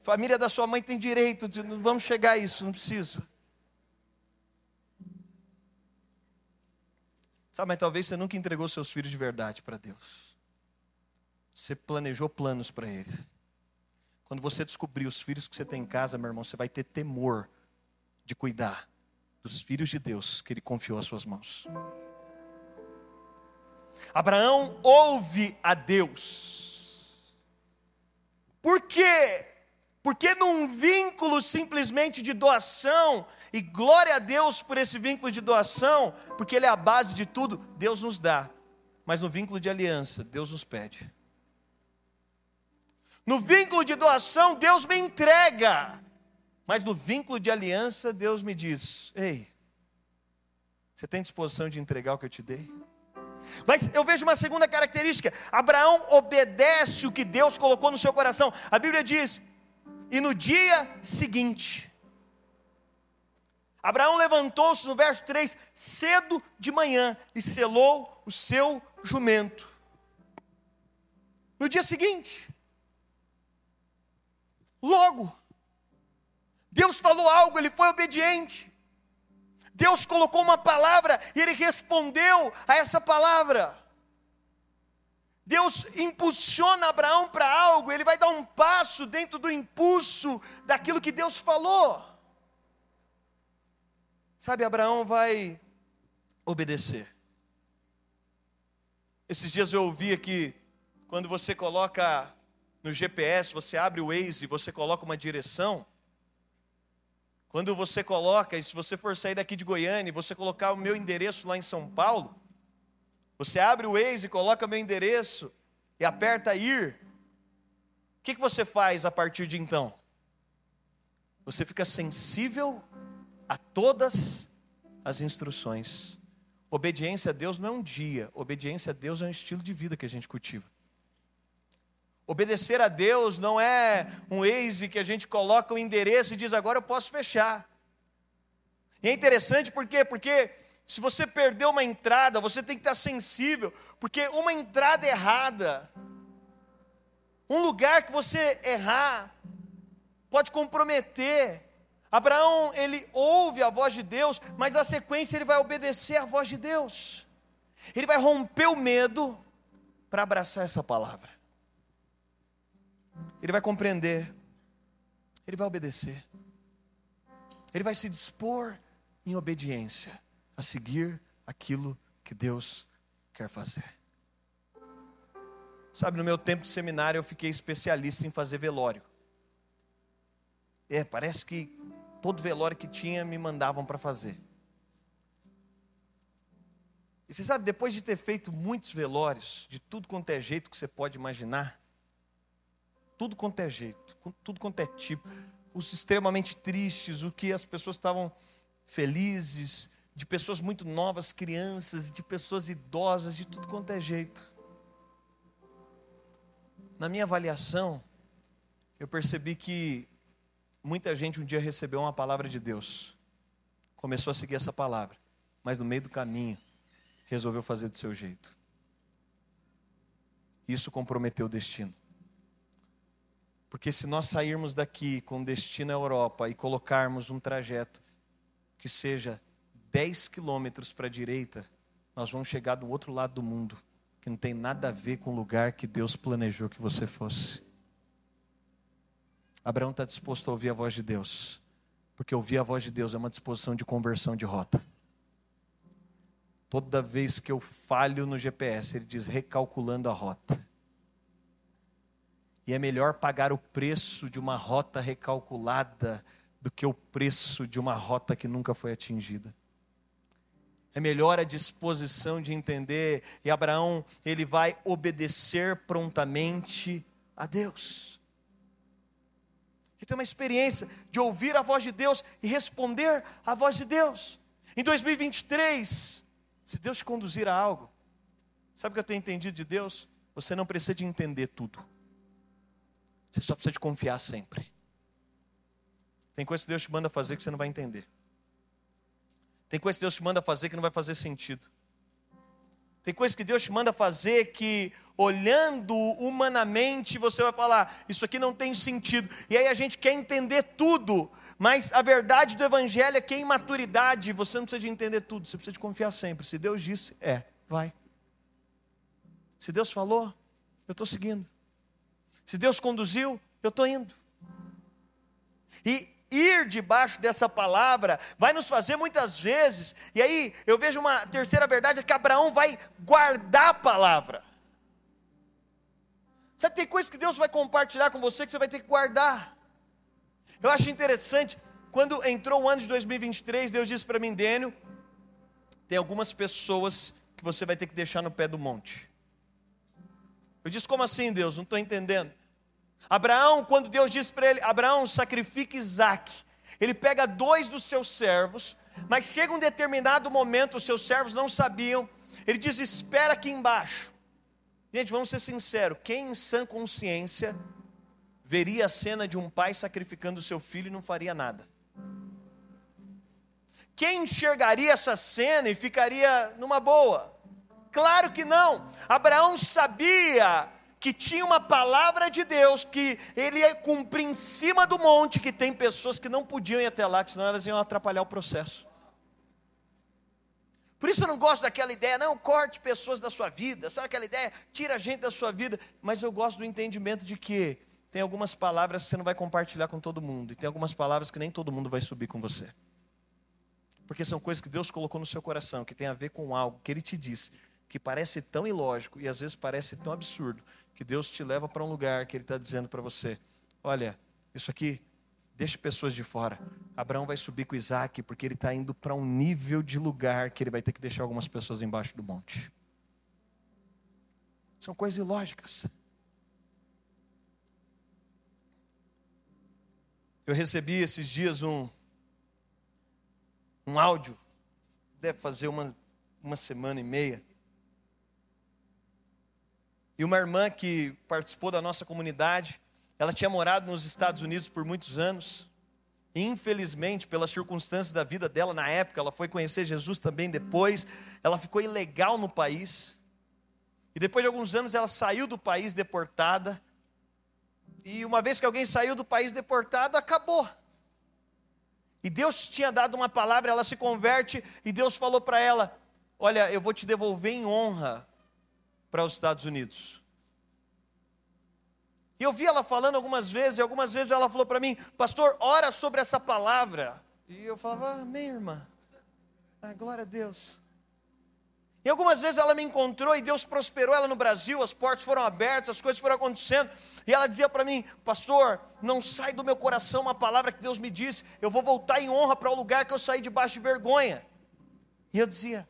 Família da sua mãe tem direito, de, não vamos chegar a isso, não precisa. Sabe, mas talvez você nunca entregou seus filhos de verdade para Deus. Você planejou planos para eles. Quando você descobrir os filhos que você tem em casa, meu irmão, você vai ter temor de cuidar dos filhos de Deus que Ele confiou às suas mãos. Abraão ouve a Deus. Por quê? Porque num vínculo simplesmente de doação, e glória a Deus por esse vínculo de doação, porque ele é a base de tudo, Deus nos dá. Mas no vínculo de aliança, Deus nos pede. No vínculo de doação, Deus me entrega. Mas no vínculo de aliança, Deus me diz: Ei, você tem disposição de entregar o que eu te dei? Mas eu vejo uma segunda característica: Abraão obedece o que Deus colocou no seu coração. A Bíblia diz: e no dia seguinte, Abraão levantou-se no verso 3, cedo de manhã, e selou o seu jumento. No dia seguinte, logo, Deus falou algo, ele foi obediente. Deus colocou uma palavra e ele respondeu a essa palavra. Deus impulsiona Abraão para algo, ele vai dar um passo dentro do impulso daquilo que Deus falou. Sabe, Abraão vai obedecer. Esses dias eu ouvi aqui, quando você coloca no GPS, você abre o Waze e você coloca uma direção, quando você coloca, e se você for sair daqui de Goiânia, e você colocar o meu endereço lá em São Paulo, você abre o Waze coloca meu endereço e aperta ir. O que, você faz a partir de então? Você fica sensível a todas as instruções. Obediência a Deus não é um dia, obediência a Deus é um estilo de vida que a gente cultiva. Obedecer a Deus não é um Waze que a gente coloca o endereço e diz agora eu posso fechar. E é interessante por quê? Porque se você perdeu uma entrada, você tem que estar sensível, porque uma entrada errada, um lugar que você errar, pode comprometer. Abraão, ele ouve a voz de Deus, mas na sequência ele vai obedecer a voz de Deus. Ele vai romper o medo para abraçar essa palavra ele vai compreender, ele vai obedecer, ele vai se dispor em obediência a seguir aquilo que Deus quer fazer. Sabe, no meu tempo de seminário eu fiquei especialista em fazer velório. É, parece que todo velório que tinha me mandavam para fazer. E você sabe, depois de ter feito muitos velórios, de tudo quanto é jeito que você pode imaginar, tudo quanto é jeito, tudo quanto é tipo, os extremamente tristes, o que as pessoas estavam felizes, de pessoas muito novas, crianças, de pessoas idosas, de tudo quanto é jeito. Na minha avaliação, eu percebi que muita gente um dia recebeu uma palavra de Deus, começou a seguir essa palavra, mas no meio do caminho resolveu fazer do seu jeito. Isso comprometeu o destino. Porque se nós sairmos daqui com destino à Europa e colocarmos um trajeto que seja 10 quilômetros para a direita, nós vamos chegar do outro lado do mundo, que não tem nada a ver com o lugar que Deus planejou que você fosse. Abraão está disposto a ouvir a voz de Deus, porque ouvir a voz de Deus é uma disposição de conversão de rota. Toda vez que eu falho no GPS, ele diz recalculando a rota. E é melhor pagar o preço de uma rota recalculada do que o preço de uma rota que nunca foi atingida. É melhor a disposição de entender, e Abraão, ele vai obedecer prontamente a Deus. Que tem uma experiência de ouvir a voz de Deus e responder à voz de Deus. Em 2023, se Deus te conduzir a algo, sabe o que eu tenho entendido de Deus? Você não precisa de entender tudo. Você só precisa de confiar sempre. Tem coisa que Deus te manda fazer que você não vai entender. Tem coisa que Deus te manda fazer que não vai fazer sentido. Tem coisa que Deus te manda fazer que, olhando humanamente, você vai falar: Isso aqui não tem sentido. E aí a gente quer entender tudo, mas a verdade do Evangelho é que, em maturidade, você não precisa de entender tudo, você precisa de confiar sempre. Se Deus disse, é, vai. Se Deus falou, eu estou seguindo. Se Deus conduziu, eu estou indo. E ir debaixo dessa palavra vai nos fazer muitas vezes, e aí eu vejo uma terceira verdade: é que Abraão vai guardar a palavra. Sabe, tem coisas que Deus vai compartilhar com você que você vai ter que guardar. Eu acho interessante, quando entrou o ano de 2023, Deus disse para mim, Dênio, tem algumas pessoas que você vai ter que deixar no pé do monte. Eu disse, como assim, Deus? Não estou entendendo. Abraão, quando Deus disse para ele, Abraão, sacrifique Isaac, ele pega dois dos seus servos, mas chega um determinado momento, os seus servos não sabiam, ele diz: espera aqui embaixo. Gente, vamos ser sinceros: quem em sã consciência veria a cena de um pai sacrificando seu filho e não faria nada? Quem enxergaria essa cena e ficaria numa boa? Claro que não. Abraão sabia que tinha uma palavra de Deus que ele ia cumprir em cima do monte, que tem pessoas que não podiam ir até lá, que senão elas iam atrapalhar o processo. Por isso eu não gosto daquela ideia, não, corte pessoas da sua vida, sabe aquela ideia, tira a gente da sua vida, mas eu gosto do entendimento de que tem algumas palavras que você não vai compartilhar com todo mundo, e tem algumas palavras que nem todo mundo vai subir com você. Porque são coisas que Deus colocou no seu coração, que tem a ver com algo que Ele te disse, que parece tão ilógico e às vezes parece tão absurdo, que Deus te leva para um lugar que Ele está dizendo para você: olha, isso aqui Deixe pessoas de fora. Abraão vai subir com Isaac porque ele está indo para um nível de lugar que ele vai ter que deixar algumas pessoas embaixo do monte. São coisas ilógicas. Eu recebi esses dias um, um áudio, deve fazer uma, uma semana e meia. E uma irmã que participou da nossa comunidade, ela tinha morado nos Estados Unidos por muitos anos. E, infelizmente, pelas circunstâncias da vida dela na época, ela foi conhecer Jesus também depois. Ela ficou ilegal no país. E depois de alguns anos ela saiu do país deportada. E uma vez que alguém saiu do país deportado, acabou. E Deus tinha dado uma palavra, ela se converte e Deus falou para ela: Olha, eu vou te devolver em honra para os Estados Unidos. E eu vi ela falando algumas vezes, e algumas vezes ela falou para mim, pastor, ora sobre essa palavra. E eu falava, amém, irmã. Ah, glória a Deus. E algumas vezes ela me encontrou e Deus prosperou ela no Brasil, as portas foram abertas, as coisas foram acontecendo. E ela dizia para mim, pastor, não sai do meu coração uma palavra que Deus me disse, eu vou voltar em honra para o lugar que eu saí debaixo de vergonha. E eu dizia,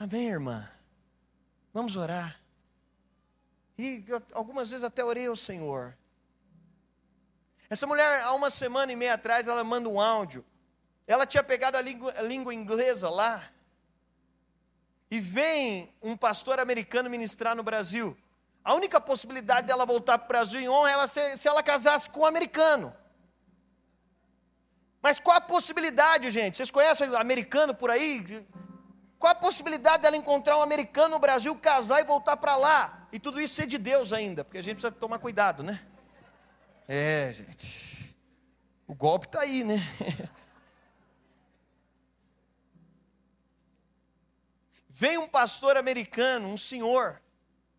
amém, irmã, vamos orar. E eu, algumas vezes até orei ao Senhor. Essa mulher, há uma semana e meia atrás, ela manda um áudio. Ela tinha pegado a língua, a língua inglesa lá. E vem um pastor americano ministrar no Brasil. A única possibilidade dela voltar para o Brasil em honra é se, se ela casasse com um americano. Mas qual a possibilidade, gente? Vocês conhecem americano por aí? Qual a possibilidade dela encontrar um americano no Brasil, casar e voltar para lá? E tudo isso ser de Deus ainda, porque a gente precisa tomar cuidado, né? É, gente. O golpe está aí, né? Vem um pastor americano, um senhor,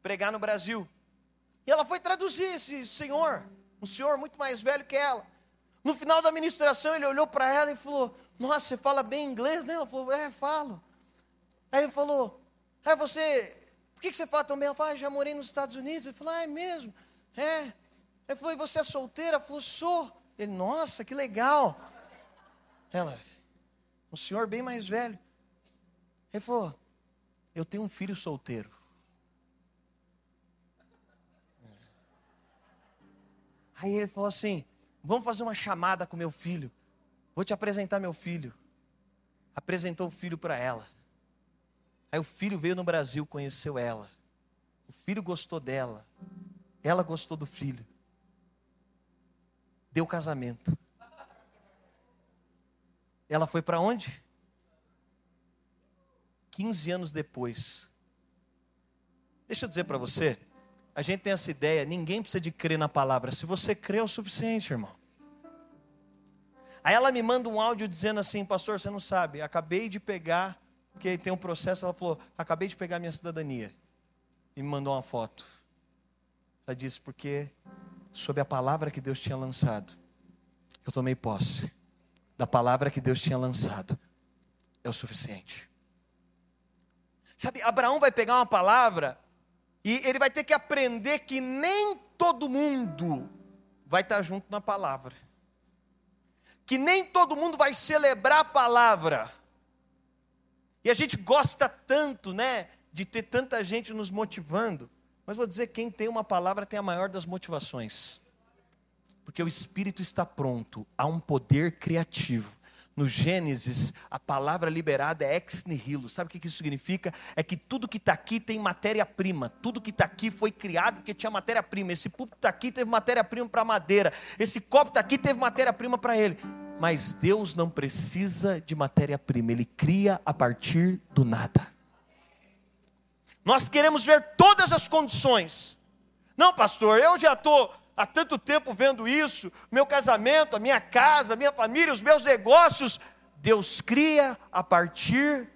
pregar no Brasil. E ela foi traduzir esse senhor, um senhor muito mais velho que ela. No final da ministração, ele olhou para ela e falou: Nossa, você fala bem inglês, né? Ela falou: É, falo. Aí ele falou: Ah, você, por que, você fala tão bem? Ela falou: ah, já morei nos Estados Unidos. Ele falou: Ah, é mesmo? É. Ele falou: E você é solteira? Ela falou: Sou. Ele: Nossa, que legal. Ela: Um senhor bem mais velho. Ele falou: Eu tenho um filho solteiro. Aí ele falou assim: Vamos fazer uma chamada com meu filho. Vou te apresentar meu filho. Apresentou o filho para ela. Aí o filho veio no Brasil, conheceu ela. O filho gostou dela. Ela gostou do filho. Deu casamento. Ela foi para onde? 15 anos depois. Deixa eu dizer para você, a gente tem essa ideia, ninguém precisa de crer na palavra. Se você crê é o suficiente, irmão. Aí ela me manda um áudio dizendo assim, pastor, você não sabe, acabei de pegar porque tem um processo, ela falou: acabei de pegar minha cidadania. E me mandou uma foto. Ela disse: porque sob a palavra que Deus tinha lançado, eu tomei posse da palavra que Deus tinha lançado. É o suficiente. Sabe, Abraão vai pegar uma palavra e ele vai ter que aprender que nem todo mundo vai estar junto na palavra. que nem todo mundo vai celebrar a palavra. E a gente gosta tanto, né, de ter tanta gente nos motivando. Mas vou dizer, quem tem uma palavra tem a maior das motivações. Porque o espírito está pronto, há um poder criativo. No Gênesis, a palavra liberada é ex nihilo. Sabe o que isso significa? É que tudo que está aqui tem matéria-prima. Tudo que está aqui foi criado porque tinha matéria-prima. Esse púlpito está aqui teve matéria-prima para madeira. Esse copo está aqui teve matéria-prima para ele. Mas Deus não precisa de matéria-prima. Ele cria a partir do nada. Nós queremos ver todas as condições. Não, pastor, eu já estou há tanto tempo vendo isso, meu casamento, a minha casa, a minha família, os meus negócios. Deus cria a partir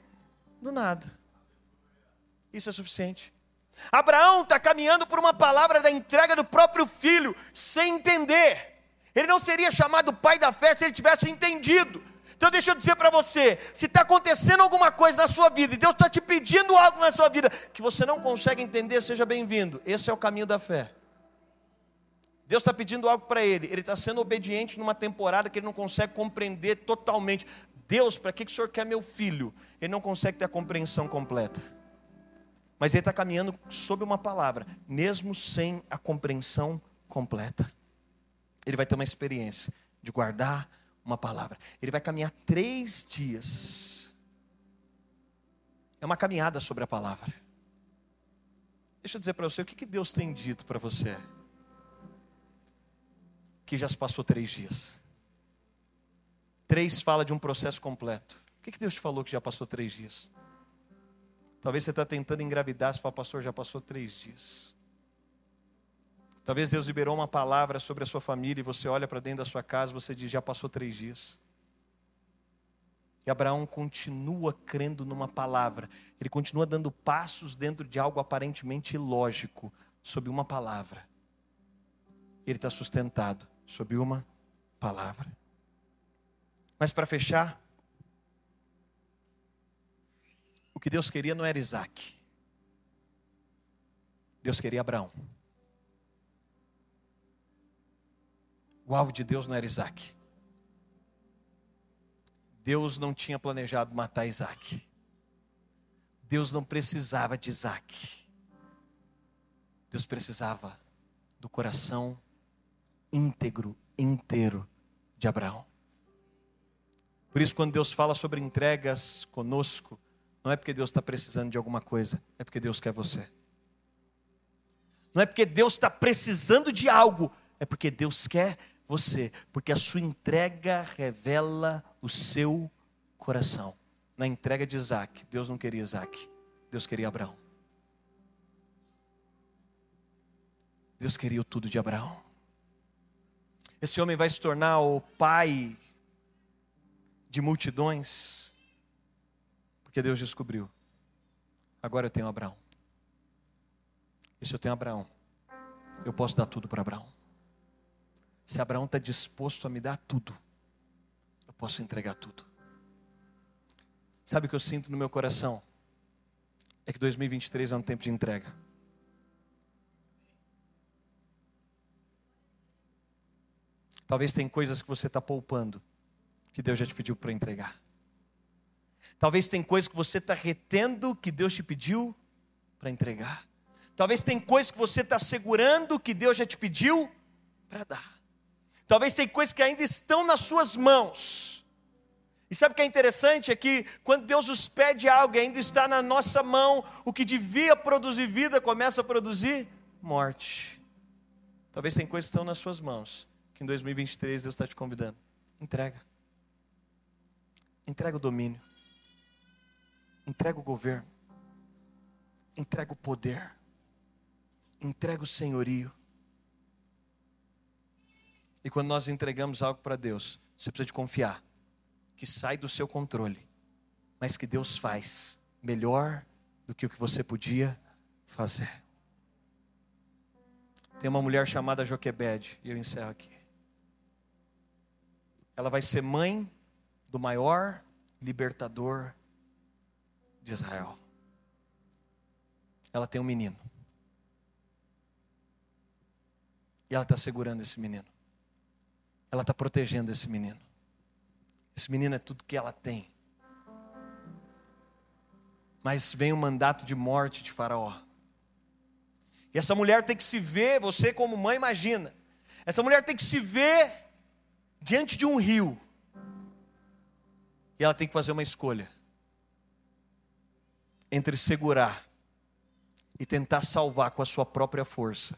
do nada. Isso é suficiente. Abraão está caminhando por uma palavra da entrega do próprio filho, sem entender. Ele não seria chamado pai da fé se ele tivesse entendido. Então deixa eu dizer para você, se está acontecendo alguma coisa na sua vida, e Deus está te pedindo algo na sua vida, que você não consegue entender, seja bem-vindo. Esse é o caminho da fé. Deus está pedindo algo para ele, ele está sendo obediente numa temporada que ele não consegue compreender totalmente. Deus, para que, que o Senhor quer meu filho? Ele não consegue ter a compreensão completa. Mas ele está caminhando sob uma palavra, mesmo sem a compreensão completa. Ele vai ter uma experiência de guardar uma palavra. Ele vai caminhar três dias. É uma caminhada sobre a palavra. Deixa eu dizer para você o que, que Deus tem dito para você que já se passou três dias. Três fala de um processo completo. O que Deus te falou que já passou três dias? Talvez você está tentando engravidar, você fala, pastor, já passou três dias. Talvez Deus liberou uma palavra sobre a sua família e você olha para dentro da sua casa e você diz, já passou três dias. E Abraão continua crendo numa palavra, ele continua dando passos dentro de algo aparentemente ilógico, sobre uma palavra. Ele está sustentado sob uma palavra. Mas para fechar, o que Deus queria não era Isaac. Deus queria Abraão. O alvo de Deus não era Isaac. Deus não tinha planejado matar Isaac. Deus não precisava de Isaac. Deus precisava do coração íntegro, inteiro de Abraão. Por isso, quando Deus fala sobre entregas conosco, não é porque Deus está precisando de alguma coisa, é porque Deus quer você. Não é porque Deus está precisando de algo, é porque Deus quer você, porque a sua entrega revela o seu coração. Na entrega de Isaac, Deus não queria Isaac, Deus queria Abraão. Deus queria o tudo de Abraão. Esse homem vai se tornar o pai de multidões, porque Deus descobriu. Agora eu tenho Abraão. E se eu tenho Abraão, eu posso dar tudo para Abraão. Se Abraão está disposto a me dar tudo, eu posso entregar tudo. Sabe o que eu sinto no meu coração? É que 2023 é um tempo de entrega. Talvez tem coisas que você está poupando, que Deus já te pediu para entregar. Talvez tem coisas que você está retendo, que Deus te pediu para entregar. Talvez tem coisas que você está segurando, que Deus já te pediu para dar. Talvez tem coisas que ainda estão nas suas mãos. E sabe o que é interessante? É que quando Deus nos pede algo, ainda está na nossa mão, o que devia produzir vida começa a produzir morte. Talvez tem coisas que estão nas suas mãos, que em 2023 Deus está te convidando. Entrega. Entrega o domínio. Entrega o governo. Entrega o poder. Entrega o senhorio. E quando nós entregamos algo para Deus, você precisa de confiar que sai do seu controle, mas que Deus faz melhor do que o que você podia fazer. Tem uma mulher chamada Joquebed, e eu encerro aqui ela vai ser mãe do maior libertador de Israel. Ela tem um menino. E ela está segurando esse menino. Ela está protegendo esse menino. Esse menino é tudo que ela tem. Mas vem o mandato de morte de Faraó. E essa mulher tem que se ver, você como mãe imagina. Essa mulher tem que se ver diante de um rio. E ela tem que fazer uma escolha entre segurar e tentar salvar com a sua própria força,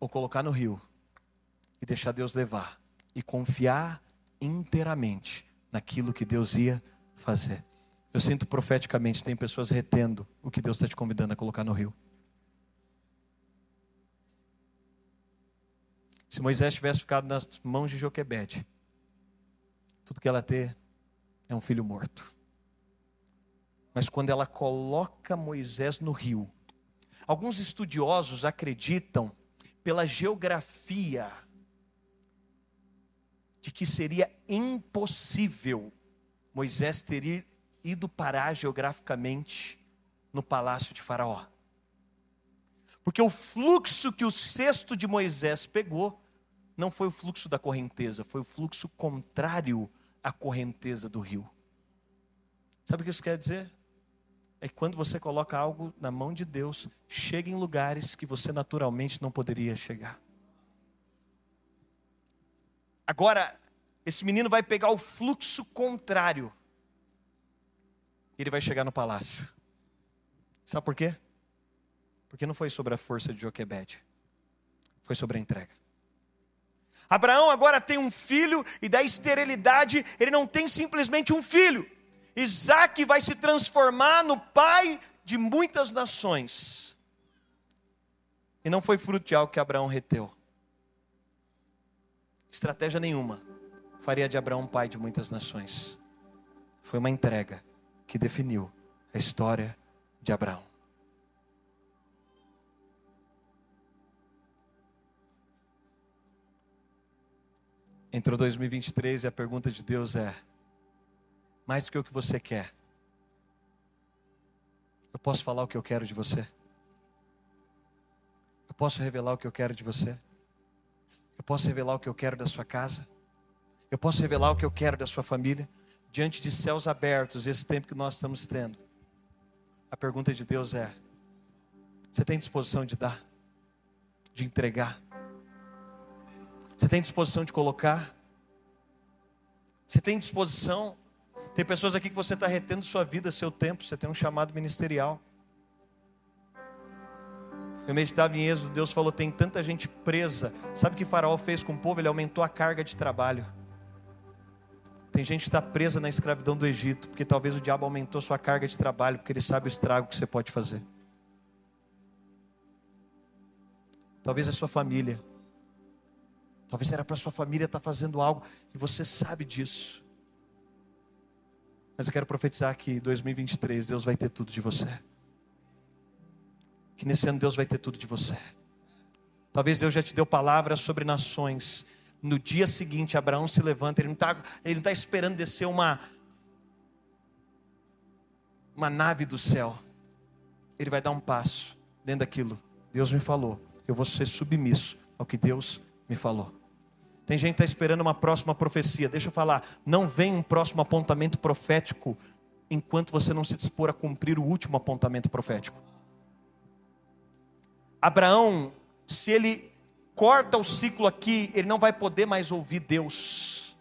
ou colocar no rio e deixar Deus levar e confiar inteiramente naquilo que Deus ia fazer. Eu sinto profeticamente, tem pessoas retendo o que Deus está te convidando a colocar no rio. Se Moisés tivesse ficado nas mãos de Joquebede, tudo que ela ter é um filho morto. Mas quando ela coloca Moisés no rio, alguns estudiosos acreditam, pela geografia, de que seria impossível Moisés ter ido parar geograficamente no palácio de Faraó. Porque o fluxo que o cesto de Moisés pegou não foi o fluxo da correnteza, foi o fluxo contrário à correnteza do rio. Sabe o que isso quer dizer? É que quando você coloca algo na mão de Deus, chega em lugares que você naturalmente não poderia chegar. Agora, esse menino vai pegar o fluxo contrário. Ele vai chegar no palácio. Sabe por quê? Porque não foi sobre a força de Joquebede, foi sobre a entrega. Abraão agora tem um filho, e da esterilidade, ele não tem simplesmente um filho. Isaac vai se transformar no pai de muitas nações. E não foi fruto de algo que Abraão reteu. Estratégia nenhuma faria de Abraão pai de muitas nações. Foi uma entrega que definiu a história de Abraão. Entrou 2023 e a pergunta de Deus é: mais do que o que você quer, eu posso falar o que eu quero de você? Eu posso revelar o que eu quero de você? Eu posso revelar o que eu quero da sua casa? Eu posso revelar o que eu quero da sua família? Diante de céus abertos, esse tempo que nós estamos tendo, a pergunta de Deus é: você tem disposição de dar? De entregar? Você tem disposição de colocar? Você tem disposição? Tem pessoas aqui que você está retendo sua vida, seu tempo, você tem um chamado ministerial. Eu meditava em Êxodo, Deus falou: tem tanta gente presa. Sabe o que Faraó fez com o povo? Ele aumentou a carga de trabalho. Tem gente que está presa na escravidão do Egito, porque talvez o diabo aumentou sua carga de trabalho, porque ele sabe o estrago que você pode fazer. Talvez a sua família. Talvez era para sua família estar tá fazendo algo e você sabe disso. Mas eu quero profetizar que em 2023 Deus vai ter tudo de você. Que nesse ano Deus vai ter tudo de você. Talvez Deus já te deu palavras sobre nações. No dia seguinte, Abraão se levanta, ele não está tá esperando descer uma, uma nave do céu. Ele vai dar um passo dentro daquilo. Deus me falou, eu vou ser submisso ao que Deus me falou. Tem gente que está esperando uma próxima profecia. Deixa eu falar, não vem um próximo apontamento profético enquanto você não se dispor a cumprir o último apontamento profético. Abraão, se ele corta o ciclo aqui, ele não vai poder mais ouvir Deus,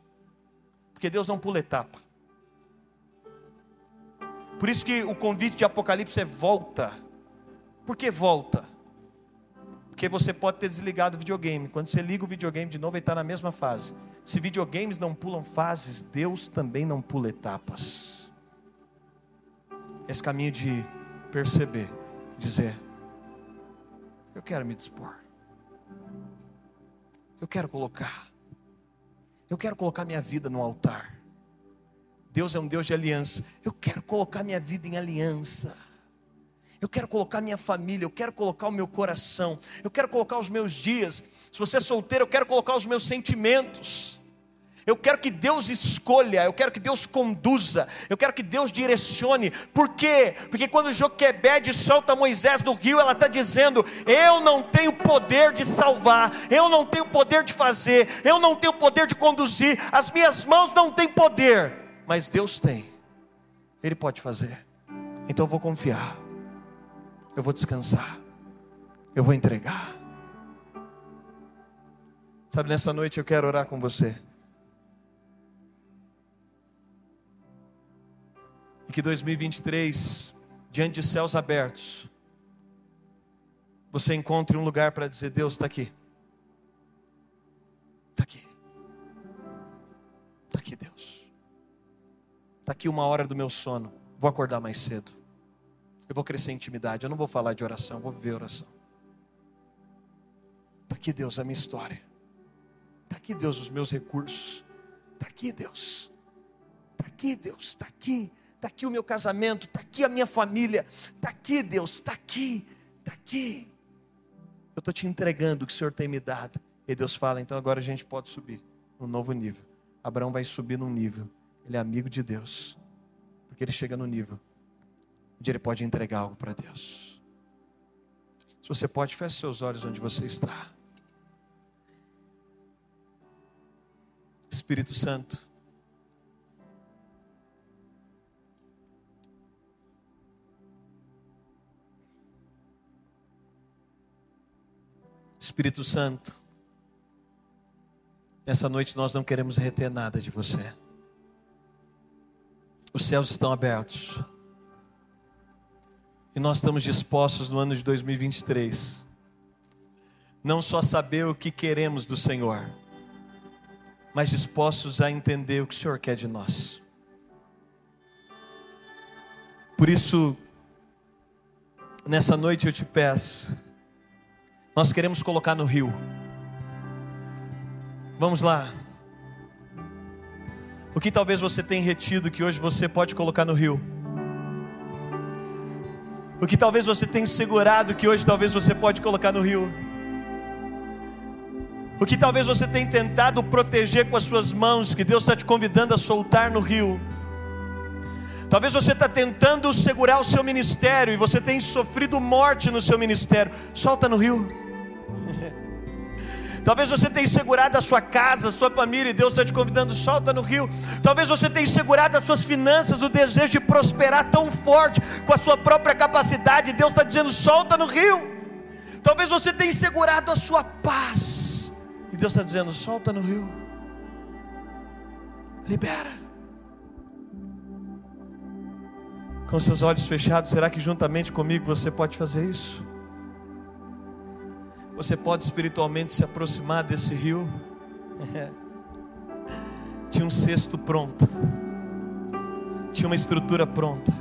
porque Deus não pula etapa. Por isso que o convite de Apocalipse é volta. Por que volta? Porque você pode ter desligado o videogame. Quando você liga o videogame de novo, ele está na mesma fase. Se videogames não pulam fases, Deus também não pula etapas. Esse caminho de perceber, dizer: Eu quero me dispor. Eu quero colocar. Eu quero colocar minha vida no altar. Deus é um Deus de aliança. Eu quero colocar minha vida em aliança. Eu quero colocar minha família, eu quero colocar o meu coração, eu quero colocar os meus dias. Se você é solteiro, eu quero colocar os meus sentimentos. Eu quero que Deus escolha, eu quero que Deus conduza, eu quero que Deus direcione. Por quê? Porque quando Joquebede solta Moisés do rio, ela está dizendo: Eu não tenho poder de salvar, eu não tenho poder de fazer, eu não tenho poder de conduzir, as minhas mãos não têm poder, mas Deus tem, Ele pode fazer. Então eu vou confiar, eu vou descansar, eu vou entregar. Sabe, nessa noite eu quero orar com você. E que 2023, diante de céus abertos, você encontre um lugar para dizer: Deus está aqui. Está aqui. Está aqui, Deus. Está aqui uma hora do meu sono. Vou acordar mais cedo. Eu vou crescer em intimidade. Eu não vou falar de oração, vou viver oração. Está aqui, Deus, a minha história. Está aqui, Deus, os meus recursos. Está aqui, Deus. Está aqui, Deus. Está aqui está aqui o meu casamento, está aqui a minha família, está aqui, Deus, está aqui, está aqui. Eu estou te entregando o que o Senhor tem me dado. E Deus fala, então agora a gente pode subir num novo nível. Abraão vai subir num nível. Ele é amigo de Deus. Porque ele chega no nível onde ele pode entregar algo para Deus. Se você pode, feche seus olhos onde você está. Espírito Santo. Espírito Santo, nessa noite nós não queremos reter nada de você. Os céus estão abertos. E nós estamos dispostos no ano de 2023, não só saber o que queremos do Senhor, mas dispostos a entender o que o Senhor quer de nós. Por isso, nessa noite eu te peço, nós queremos colocar no rio. Vamos lá. O que talvez você tenha retido que hoje você pode colocar no rio? O que talvez você tenha segurado que hoje talvez você pode colocar no rio? O que talvez você tenha tentado proteger com as suas mãos, que Deus está te convidando a soltar no rio? Talvez você está tentando segurar o seu ministério e você tem sofrido morte no seu ministério. Solta no rio. Talvez você tenha segurado a sua casa, a sua família, e Deus está te convidando, solta no rio. Talvez você tenha segurado as suas finanças, o desejo de prosperar tão forte com a sua própria capacidade, e Deus está dizendo, solta no rio. Talvez você tenha segurado a sua paz, e Deus está dizendo, solta no rio. Libera. Com seus olhos fechados, será que juntamente comigo você pode fazer isso? Você pode espiritualmente se aproximar desse rio. Tinha um cesto pronto, tinha uma estrutura pronta,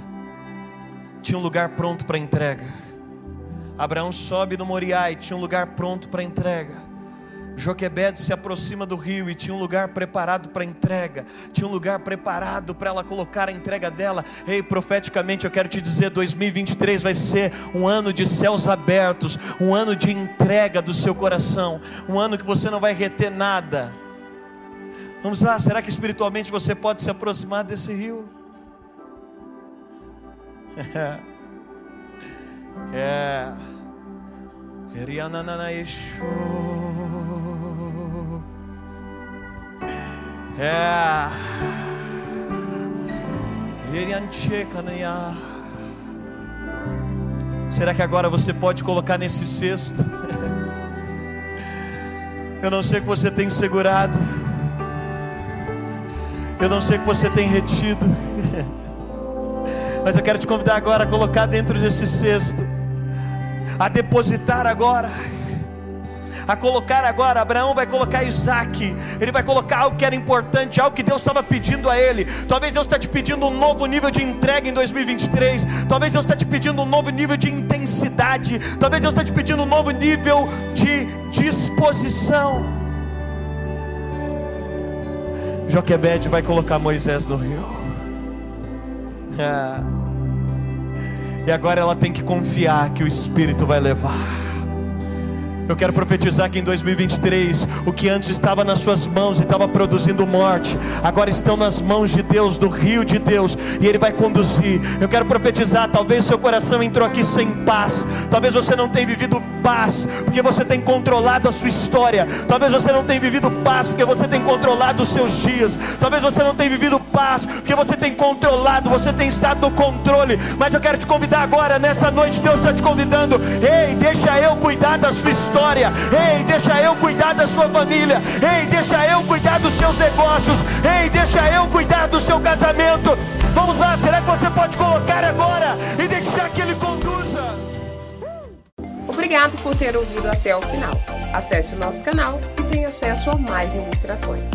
tinha um lugar pronto para entrega. Abraão sobe no Moriá e tinha um lugar pronto para entrega. Joquebede se aproxima do rio e tinha um lugar preparado para entrega, tinha um lugar preparado para ela colocar a entrega dela. Ei, profeticamente eu quero te dizer: 2023 vai ser um ano de céus abertos, um ano de entrega do seu coração, um ano que você não vai reter nada. Vamos lá, será que espiritualmente você pode se aproximar desse rio? é. É. Será que agora você pode colocar nesse cesto? Eu não sei o que você tem segurado. Eu não sei o que você tem retido. Mas eu quero te convidar agora a colocar dentro desse cesto a depositar agora a colocar agora. Abraão vai colocar Isaac, ele vai colocar algo que era importante, algo que Deus estava pedindo a ele. Talvez Deus está te pedindo um novo nível de entrega em 2023. Talvez Deus está te pedindo um novo nível de intensidade. Talvez Deus está te pedindo um novo nível de disposição. Joquebede vai colocar Moisés no rio. É. E agora ela tem que confiar que o Espírito vai levar. Eu quero profetizar que em 2023, o que antes estava nas suas mãos e estava produzindo morte, agora estão nas mãos de Deus, do rio de Deus, e Ele vai conduzir. Eu quero profetizar, talvez seu coração entrou aqui sem paz, talvez você não tenha vivido paz, porque você tem controlado a sua história, talvez você não tenha vivido paz, porque você tem controlado os seus dias, talvez você não tenha vivido paz, porque você tem controlado, você tem estado no controle, mas eu quero te convidar agora, nessa noite, Deus está te convidando, ei, deixa eu cuidar da sua história história. Ei, deixa eu cuidar da sua família. Ei, deixa eu cuidar dos seus negócios. Ei, deixa eu cuidar do seu casamento. Vamos lá, será que você pode colocar agora e deixar que ele conduza? Obrigado por ter ouvido até o final. Acesse o nosso canal e tenha acesso a mais ministrações.